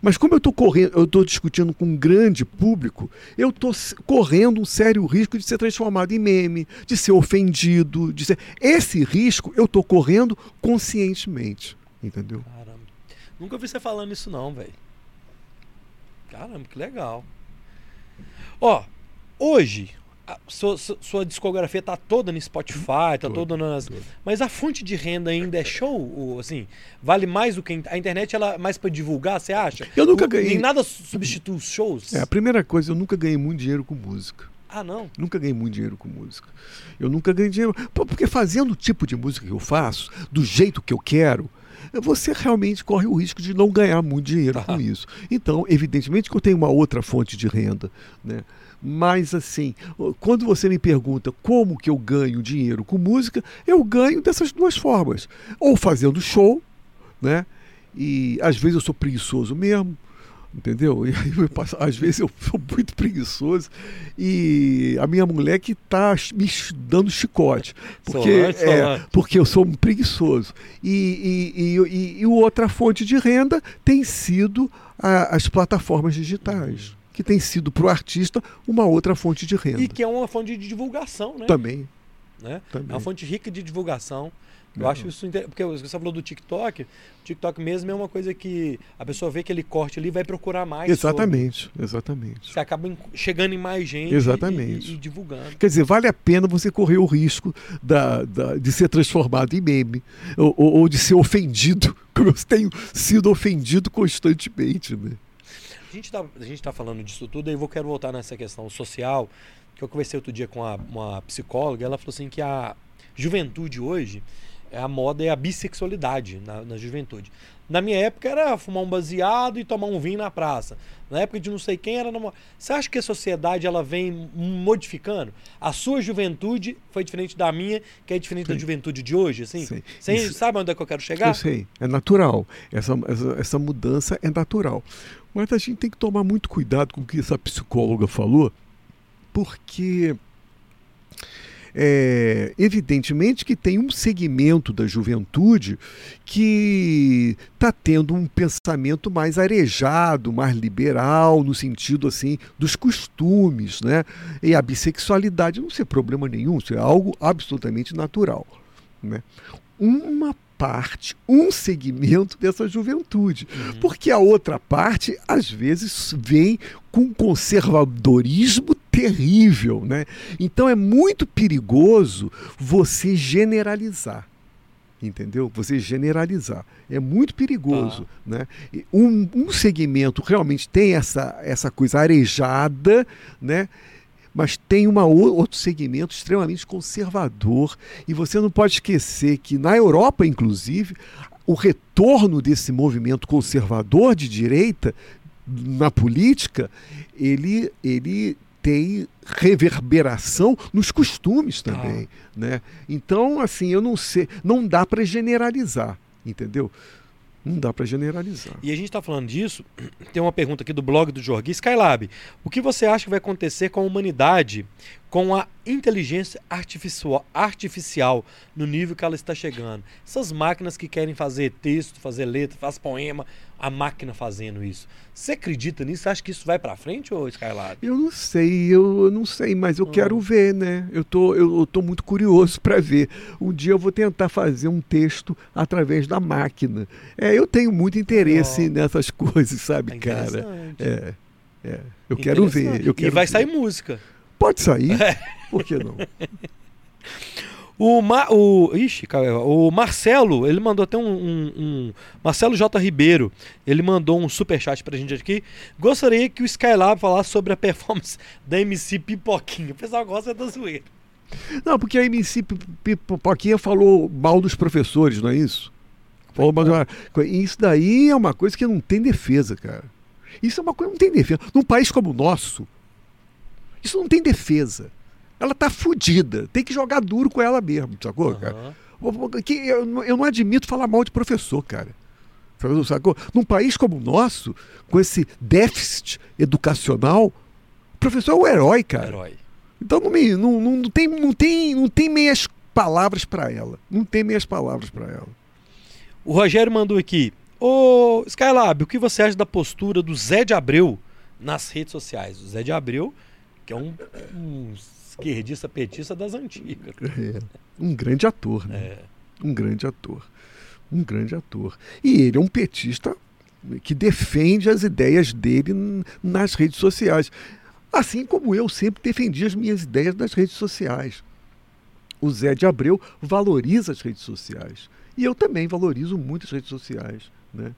Mas como eu estou correndo, eu estou discutindo com um grande público, eu estou correndo um sério risco de ser transformado em meme, de ser ofendido, de ser. Esse risco eu estou correndo conscientemente. Entendeu? Caramba. Nunca vi você falando isso não, velho. Caramba, que legal. Ó, hoje, sua, sua, discografia tá toda no Spotify, tá toda nas. Mas a fonte de renda ainda é show? Assim, vale mais do que. A internet ela é mais para divulgar, você acha? Eu nunca ganhei. Nem nada substitui os shows? É, a primeira coisa, eu nunca ganhei muito dinheiro com música. Ah, não? Nunca ganhei muito dinheiro com música. Eu nunca ganhei dinheiro. Porque fazendo o tipo de música que eu faço, do jeito que eu quero, você realmente corre o risco de não ganhar muito dinheiro com isso. Então, evidentemente que eu tenho uma outra fonte de renda, né? Mas assim, quando você me pergunta como que eu ganho dinheiro com música, eu ganho dessas duas formas. Ou fazendo show, né? E às vezes eu sou preguiçoso mesmo, entendeu? E aí eu passo, às vezes eu sou muito preguiçoso e a minha mulher que está me dando chicote, porque é, porque eu sou um preguiçoso. E, e, e, e, outra fonte de renda tem sido a, as plataformas digitais que tem sido para o artista uma outra fonte de renda. E que é uma fonte de divulgação, né? Também. Né? Também. É uma fonte rica de divulgação. Eu acho isso porque você falou do TikTok, o TikTok mesmo é uma coisa que a pessoa vê aquele corte ali vai procurar mais. Exatamente, sobre. exatamente. Você acaba chegando em mais gente exatamente. E, e, divulgando. Quer dizer, vale a pena você correr o risco da, da de ser transformado em meme ou, ou, ou de ser ofendido, como eu tenho sido ofendido constantemente. Né? Gente tá, a gente tá falando disso tudo, e eu vou quero voltar nessa questão social, que eu conversei outro dia com a, uma psicóloga, ela falou assim que a juventude hoje, é a moda é a bissexualidade na, na juventude. Na minha época era fumar um baseado e tomar um vinho na praça. Na época de não sei quem era. Numa... Você acha que a sociedade ela vem modificando? A sua juventude foi diferente da minha, que é diferente Sim. da juventude de hoje, assim? Sim. Você Isso... sabe onde é que eu quero chegar? Eu sei, é natural. Essa, essa, essa mudança é natural. Mas a gente tem que tomar muito cuidado com o que essa psicóloga falou, porque é, evidentemente que tem um segmento da juventude que está tendo um pensamento mais arejado, mais liberal, no sentido assim dos costumes, né? E a bissexualidade não ser problema nenhum, isso é algo absolutamente natural, né? Uma parte, um segmento dessa juventude. Uhum. Porque a outra parte, às vezes, vem com conservadorismo terrível. Né? Então é muito perigoso você generalizar. Entendeu? Você generalizar. É muito perigoso. Ah. Né? Um, um segmento realmente tem essa, essa coisa arejada, né? Mas tem uma, outro segmento extremamente conservador. E você não pode esquecer que na Europa, inclusive, o retorno desse movimento conservador de direita na política, ele, ele tem reverberação nos costumes também, ah. né? Então, assim, eu não sei, não dá para generalizar, entendeu? Não dá para generalizar. E a gente está falando disso, tem uma pergunta aqui do blog do Jorgui Skylab. O que você acha que vai acontecer com a humanidade com a inteligência artificial, artificial no nível que ela está chegando? Essas máquinas que querem fazer texto, fazer letra, fazer poema, a máquina fazendo isso. Você acredita nisso? Você acha que isso vai para frente ou Skylab? Eu não sei, eu, não sei, mas eu hum. quero ver, né? Eu tô, eu, eu tô muito curioso para ver. Um dia eu vou tentar fazer um texto através da máquina. É, eu tenho muito interesse oh. nessas coisas, sabe, é cara? É, é. Eu quero ver. Eu quero e vai ver. sair música. Pode sair. É. Por que não? O, Ma, o, ixi, o Marcelo, ele mandou até um, um, um, Marcelo J. Ribeiro, ele mandou um superchat pra gente aqui. Gostaria que o Skylab falasse sobre a performance da MC Pipoquinha. O pessoal gosta da zoeira. Não, porque a MC Pipoquinha falou mal dos professores, não é isso? Falou mal Isso daí é uma coisa que não tem defesa, cara. Isso é uma coisa que não tem defesa. Num país como o nosso, isso não tem defesa ela tá fodida. Tem que jogar duro com ela mesmo, sacou, uhum. cara? Que eu, não admito falar mal de professor, cara. Sacou? Num país como o nosso, com esse déficit educacional, o professor é o herói, cara. Herói. Então não, me, não, não, não, tem, não, tem, não tem meias palavras para ela. Não tem meias palavras para ela. O Rogério mandou aqui. Ô Skylab, o que você acha da postura do Zé de Abreu nas redes sociais? O Zé de Abreu, que é um, um esquerdista petista das antigas. É, um grande ator, né? É. Um grande ator. Um grande ator. E ele é um petista que defende as ideias dele nas redes sociais. Assim como eu sempre defendi as minhas ideias nas redes sociais. O Zé de Abreu valoriza as redes sociais. E eu também valorizo muito as redes sociais. Né?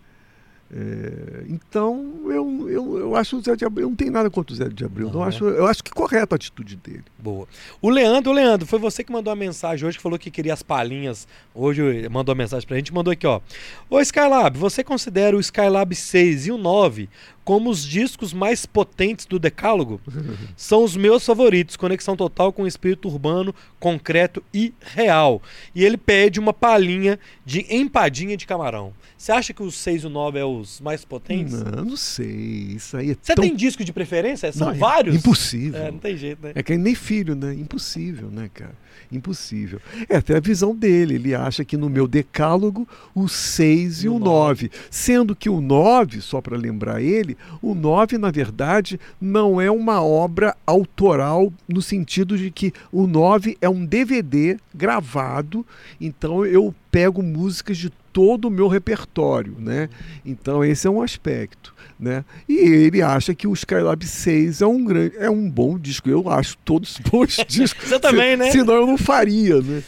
É, então, eu, eu, eu acho o Zé de Abreu, não tem nada contra o Zé de Abreu, uhum. não acho, eu acho que correta a atitude dele. Boa. O Leandro, o Leandro, foi você que mandou a mensagem hoje, que falou que queria as palhinhas, hoje mandou a mensagem pra gente, mandou aqui, ó. Ô Skylab, você considera o Skylab 6 e o 9 como os discos mais potentes do Decálogo? São os meus favoritos, conexão total com o espírito urbano, concreto e real. E ele pede uma palhinha de empadinha de camarão. Você acha que os 6 e o 9 é os mais potentes? Não, não sei. Isso aí é Você tão... tem disco de preferência? São não, é vários? Impossível. É, não tem jeito, né? É que nem filho, né? Impossível, né, cara? Impossível. É até a visão dele. Ele acha que no meu decálogo o 6 e, e o 9. Sendo que o 9, só para lembrar ele, o 9, na verdade, não é uma obra autoral no sentido de que o 9 é um DVD gravado. Então eu pego músicas de todo o meu repertório, né? Então esse é um aspecto, né? E ele acha que o Skylab 6 é um grande, é um bom disco. Eu acho todos bons discos. Você também, se, né? Senão eu não faria, né?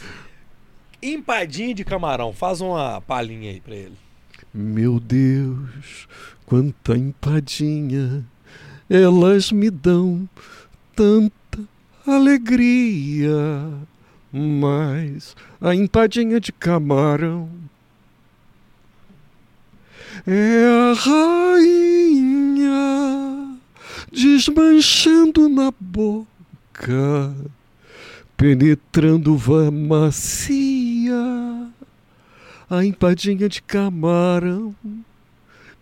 Empadinha de camarão, faz uma palhinha aí para ele. Meu Deus, quanta empadinha elas me dão tanta alegria. Mas a empadinha de camarão é a rainha desmanchando na boca, penetrando macia. A empadinha de camarão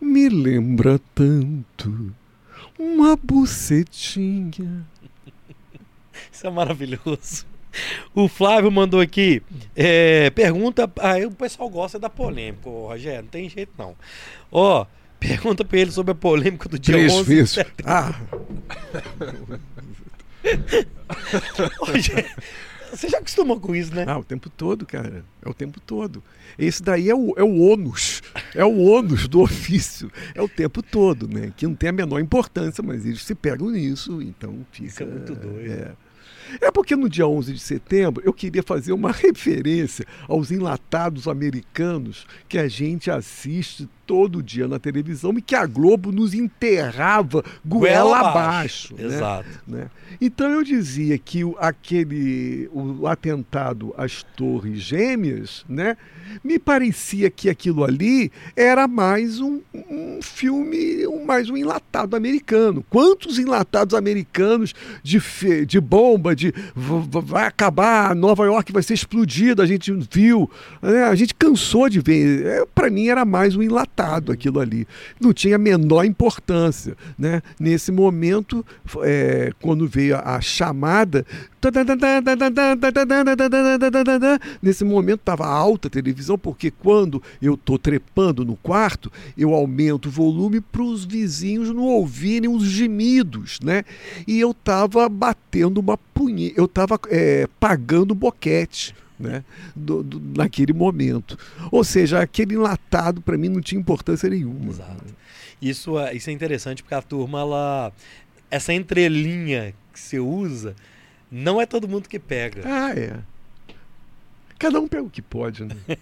me lembra tanto uma bucetinha. Isso é maravilhoso. O Flávio mandou aqui. É, pergunta. Aí o pessoal gosta da polêmica, ô, Rogério. Não tem jeito, não. Ó, pergunta pra ele sobre a polêmica do dia Três 11 de vezes. setembro. Ah, Rogério, Você já acostumou com isso, né? ah, o tempo todo, cara. É o tempo todo. Esse daí é o, é o ônus. É o ônus do ofício. É o tempo todo, né? Que não tem a menor importância, mas eles se pegam nisso, então fica. Isso é muito doido. É. É porque no dia 11 de setembro eu queria fazer uma referência aos enlatados americanos que a gente assiste todo dia na televisão e que a Globo nos enterrava goela abaixo. né? Exato. né? Então eu dizia que o, aquele o atentado às Torres Gêmeas, né, me parecia que aquilo ali era mais um, um filme, um- mais um enlatado americano. Quantos enlatados americanos de, fe- de bomba, de v- v- vai acabar, Nova York vai ser explodida, a gente viu, né? a gente cansou de ver. É, Para mim era mais um enlatado aquilo ali. Não tinha a menor importância. Né? Nesse momento, é, quando veio a, a chamada, nesse momento estava alta a televisão, porque quando eu estou trepando no quarto, eu aumento o volume para os vizinhos não ouvirem os gemidos, né? E eu estava batendo uma punheta, eu estava pagando boquete. Né? Do- do- naquele momento. Ou seja, aquele enlatado para mim não tinha importância nenhuma. Exato. Isso é, isso é interessante porque a turma, ela. Essa entrelinha que você usa, não é todo mundo que pega. Ah, é. Cada um pega o que pode, né?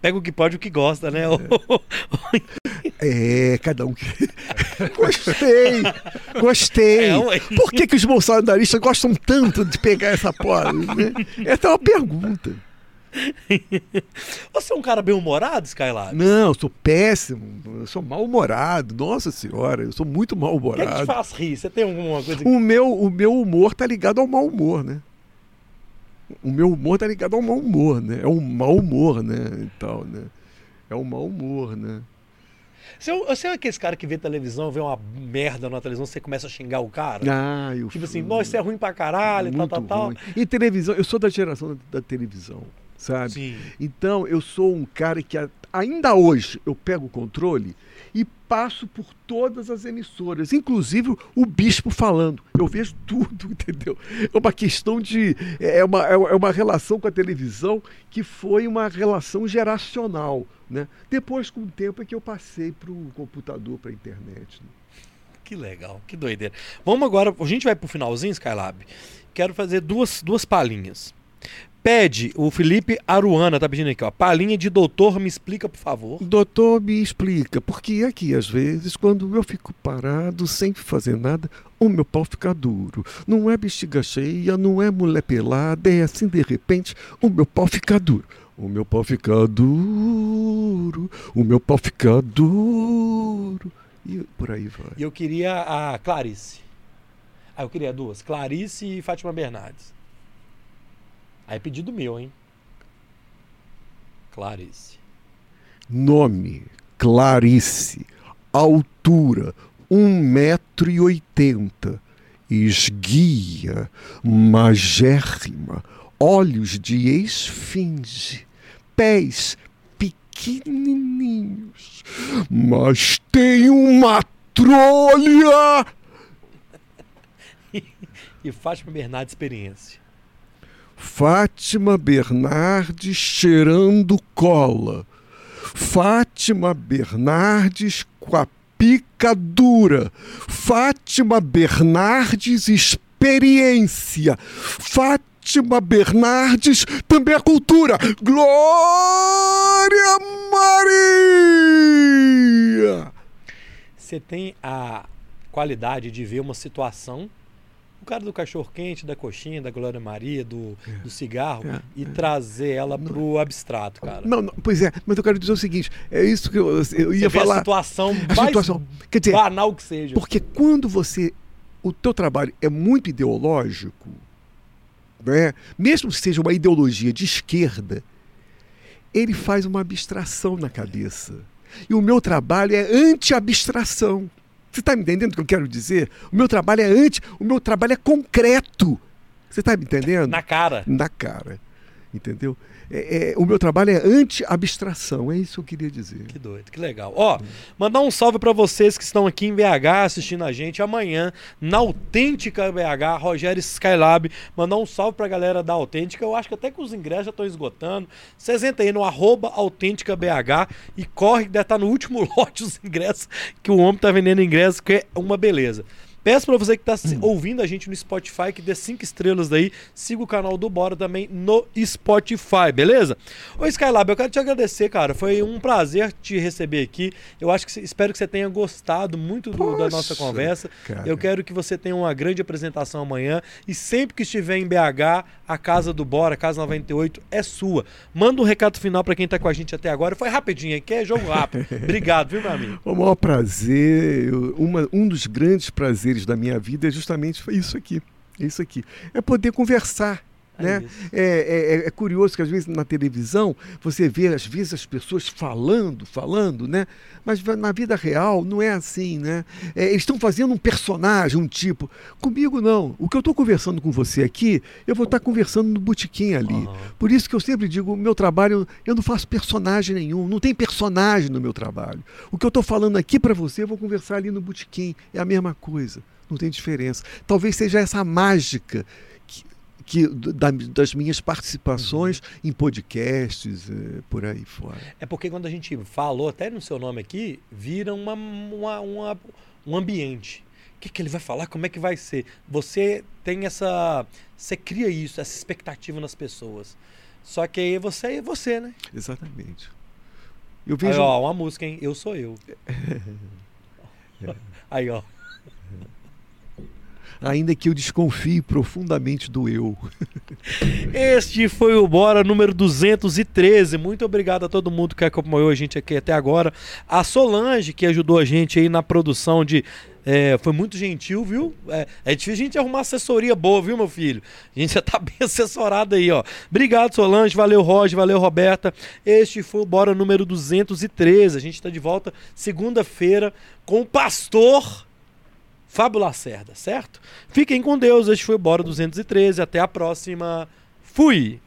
Pega o que pode o que gosta, né? É, cada um que. Gostei! Gostei! É. Por que, que os bolsonaristas gostam tanto de pegar essa porra? Né? Essa é uma pergunta. Você é um cara bem humorado, Skylab? Não, eu sou péssimo, eu sou mal-humorado. Nossa senhora, eu sou muito O que, é que te mal-humorado. faz rir? Você tem alguma coisa que. O meu, o meu humor tá ligado ao mau humor, né? O meu humor tá ligado ao mau humor, né? É um mau humor, né? E tal, né? É um mau humor, né? Você, é- você é aquele cara que vê televisão, vê uma merda na televisão, você começa a xingar o cara? Ah, eu Tipo assim, nossa, isso é ruim pra caralho, tal, muito tal, tal. ruim. E televisão, eu sou da geração da, da televisão, sabe? Sim. Então eu sou um cara que ainda hoje eu pego o controle passo por todas as emissoras, inclusive o bispo falando. Eu vejo tudo, entendeu? É uma questão de. É uma, é uma relação com a televisão que foi uma relação geracional. Né? Depois, com o tempo, é que eu passei para o computador, para a internet. né? Que legal, que doideira. Vamos agora, a gente vai pro finalzinho, Skylab. Quero fazer duas, duas palhinhas. Pede, o Felipe Aruana tá pedindo aqui, ó. Palhinha de doutor, me explica, por favor. Doutor, me explica, porque aqui às vezes, quando eu fico parado sem fazer nada, o meu pau fica duro. Não é bexiga cheia, não é mulher pelada, é assim de repente, o meu pau fica duro. O meu pau fica duro, o meu pau fica duro. E por aí vai. E eu queria a Clarice. Ah, eu queria duas. Clarice e Fátima Bernardes. Aí pedido meu, hein? Clarice. Nome: Clarice. Altura: 1,80m. Esguia, magérrima. Olhos de esfinge. Pés pequenininhos. Mas tem uma trolha. E Fátima Bernardes Experiência. Fátima Bernardes cheirando cola. Fátima Bernardes com a pica dura. Fátima Bernardes experiência. Fátima Bernardes também é cultura. Glória Maria! Você tem a qualidade de ver uma situação cara do cachorro quente, da coxinha, da Glória Maria, do, É. do cigarro É, e é. trazer ela pro abstrato, cara. Não, não, pois é, mas eu quero dizer o seguinte: é isso que eu, eu Você ia vê a falar. situação A mais situação. Quer dizer, banal que seja. Porque quando você. O teu trabalho é muito ideológico, né? mesmo que seja uma ideologia de esquerda, ele faz uma abstração na cabeça. E o meu trabalho é anti-abstração. Você está me entendendo o que eu quero dizer? O meu trabalho é anti. O meu trabalho é concreto. Você está me entendendo? Na cara. Na cara. Entendeu? É- é, o meu trabalho é anti-abstração. É isso que eu queria dizer. Que doido, que legal. Ó, mandar um salve pra vocês que estão aqui em BH assistindo a gente amanhã na Autêntica BH, Rogério Skylab. Mandar um salve pra galera da Autêntica. Eu acho que até que os ingressos já estão esgotando. Vocês entrem aí no arroba Autêntica BH e corre deve estar no último lote os ingressos, que o homem tá vendendo ingressos, que é uma beleza. Peço pra você que tá se- ouvindo a gente no Spotify que dê cinco estrelas daí. Siga o canal do Bora também no Spotify, beleza? Ô Skylab, eu quero te agradecer, cara. Foi um prazer te receber aqui. Eu acho que espero que você tenha gostado muito do- da Poxa, nossa conversa. cara. Eu quero que você tenha uma grande apresentação amanhã e sempre que estiver em BH, a casa do Bora, casa 98 é sua. Manda um recado final pra quem tá com a gente até agora. Foi rapidinho, aqui é jogo rápido. Obrigado, viu, meu amigo? O maior prazer, uma- um dos grandes prazeres da minha vida é justamente isso aqui. É isso aqui. É poder conversar. É Né? isso. É, é- é curioso que às vezes na televisão você vê às vezes as pessoas falando, falando, né? Mas na vida real não é assim, né? É, eles estão fazendo um personagem, um tipo. Comigo não. O que eu estou conversando com você aqui, eu vou estar conversando no botequim ali. Aham. Por isso que eu sempre digo, o meu trabalho, eu não faço personagem nenhum, não tem personagem no meu trabalho. O que eu estou falando aqui para você, eu vou conversar ali no botequim. É a mesma coisa, não tem diferença. Talvez seja essa mágica que, da- das minhas participações em podcasts, eh, por aí fora. É porque quando a gente falou até no seu nome aqui, vira uma, uma- uma- um ambiente. O que, que ele vai falar? Como é que vai ser? Você tem essa. Você cria isso, essa expectativa nas pessoas. Só que aí você é você, né? Exatamente. Eu Aí, vejo. ó, uma música, hein? Eu sou eu. Aí, ó. Ainda que eu desconfie profundamente do eu. Este foi o Bora número 213. Muito obrigado a todo mundo que acompanhou a gente aqui até agora. A Solange, que ajudou a gente aí na produção de. é, foi muito gentil, viu? É, é difícil a gente arrumar assessoria boa, viu, meu filho? A gente já tá bem assessorado aí, ó. Obrigado, Solange. Valeu, Roger. Valeu, Roberta. Este foi o Bora número 213. A gente tá de volta segunda-feira com o pastor. Fábio Lacerda, certo? Fiquem com Deus. Este foi o Bora 213. Até a próxima. Fui!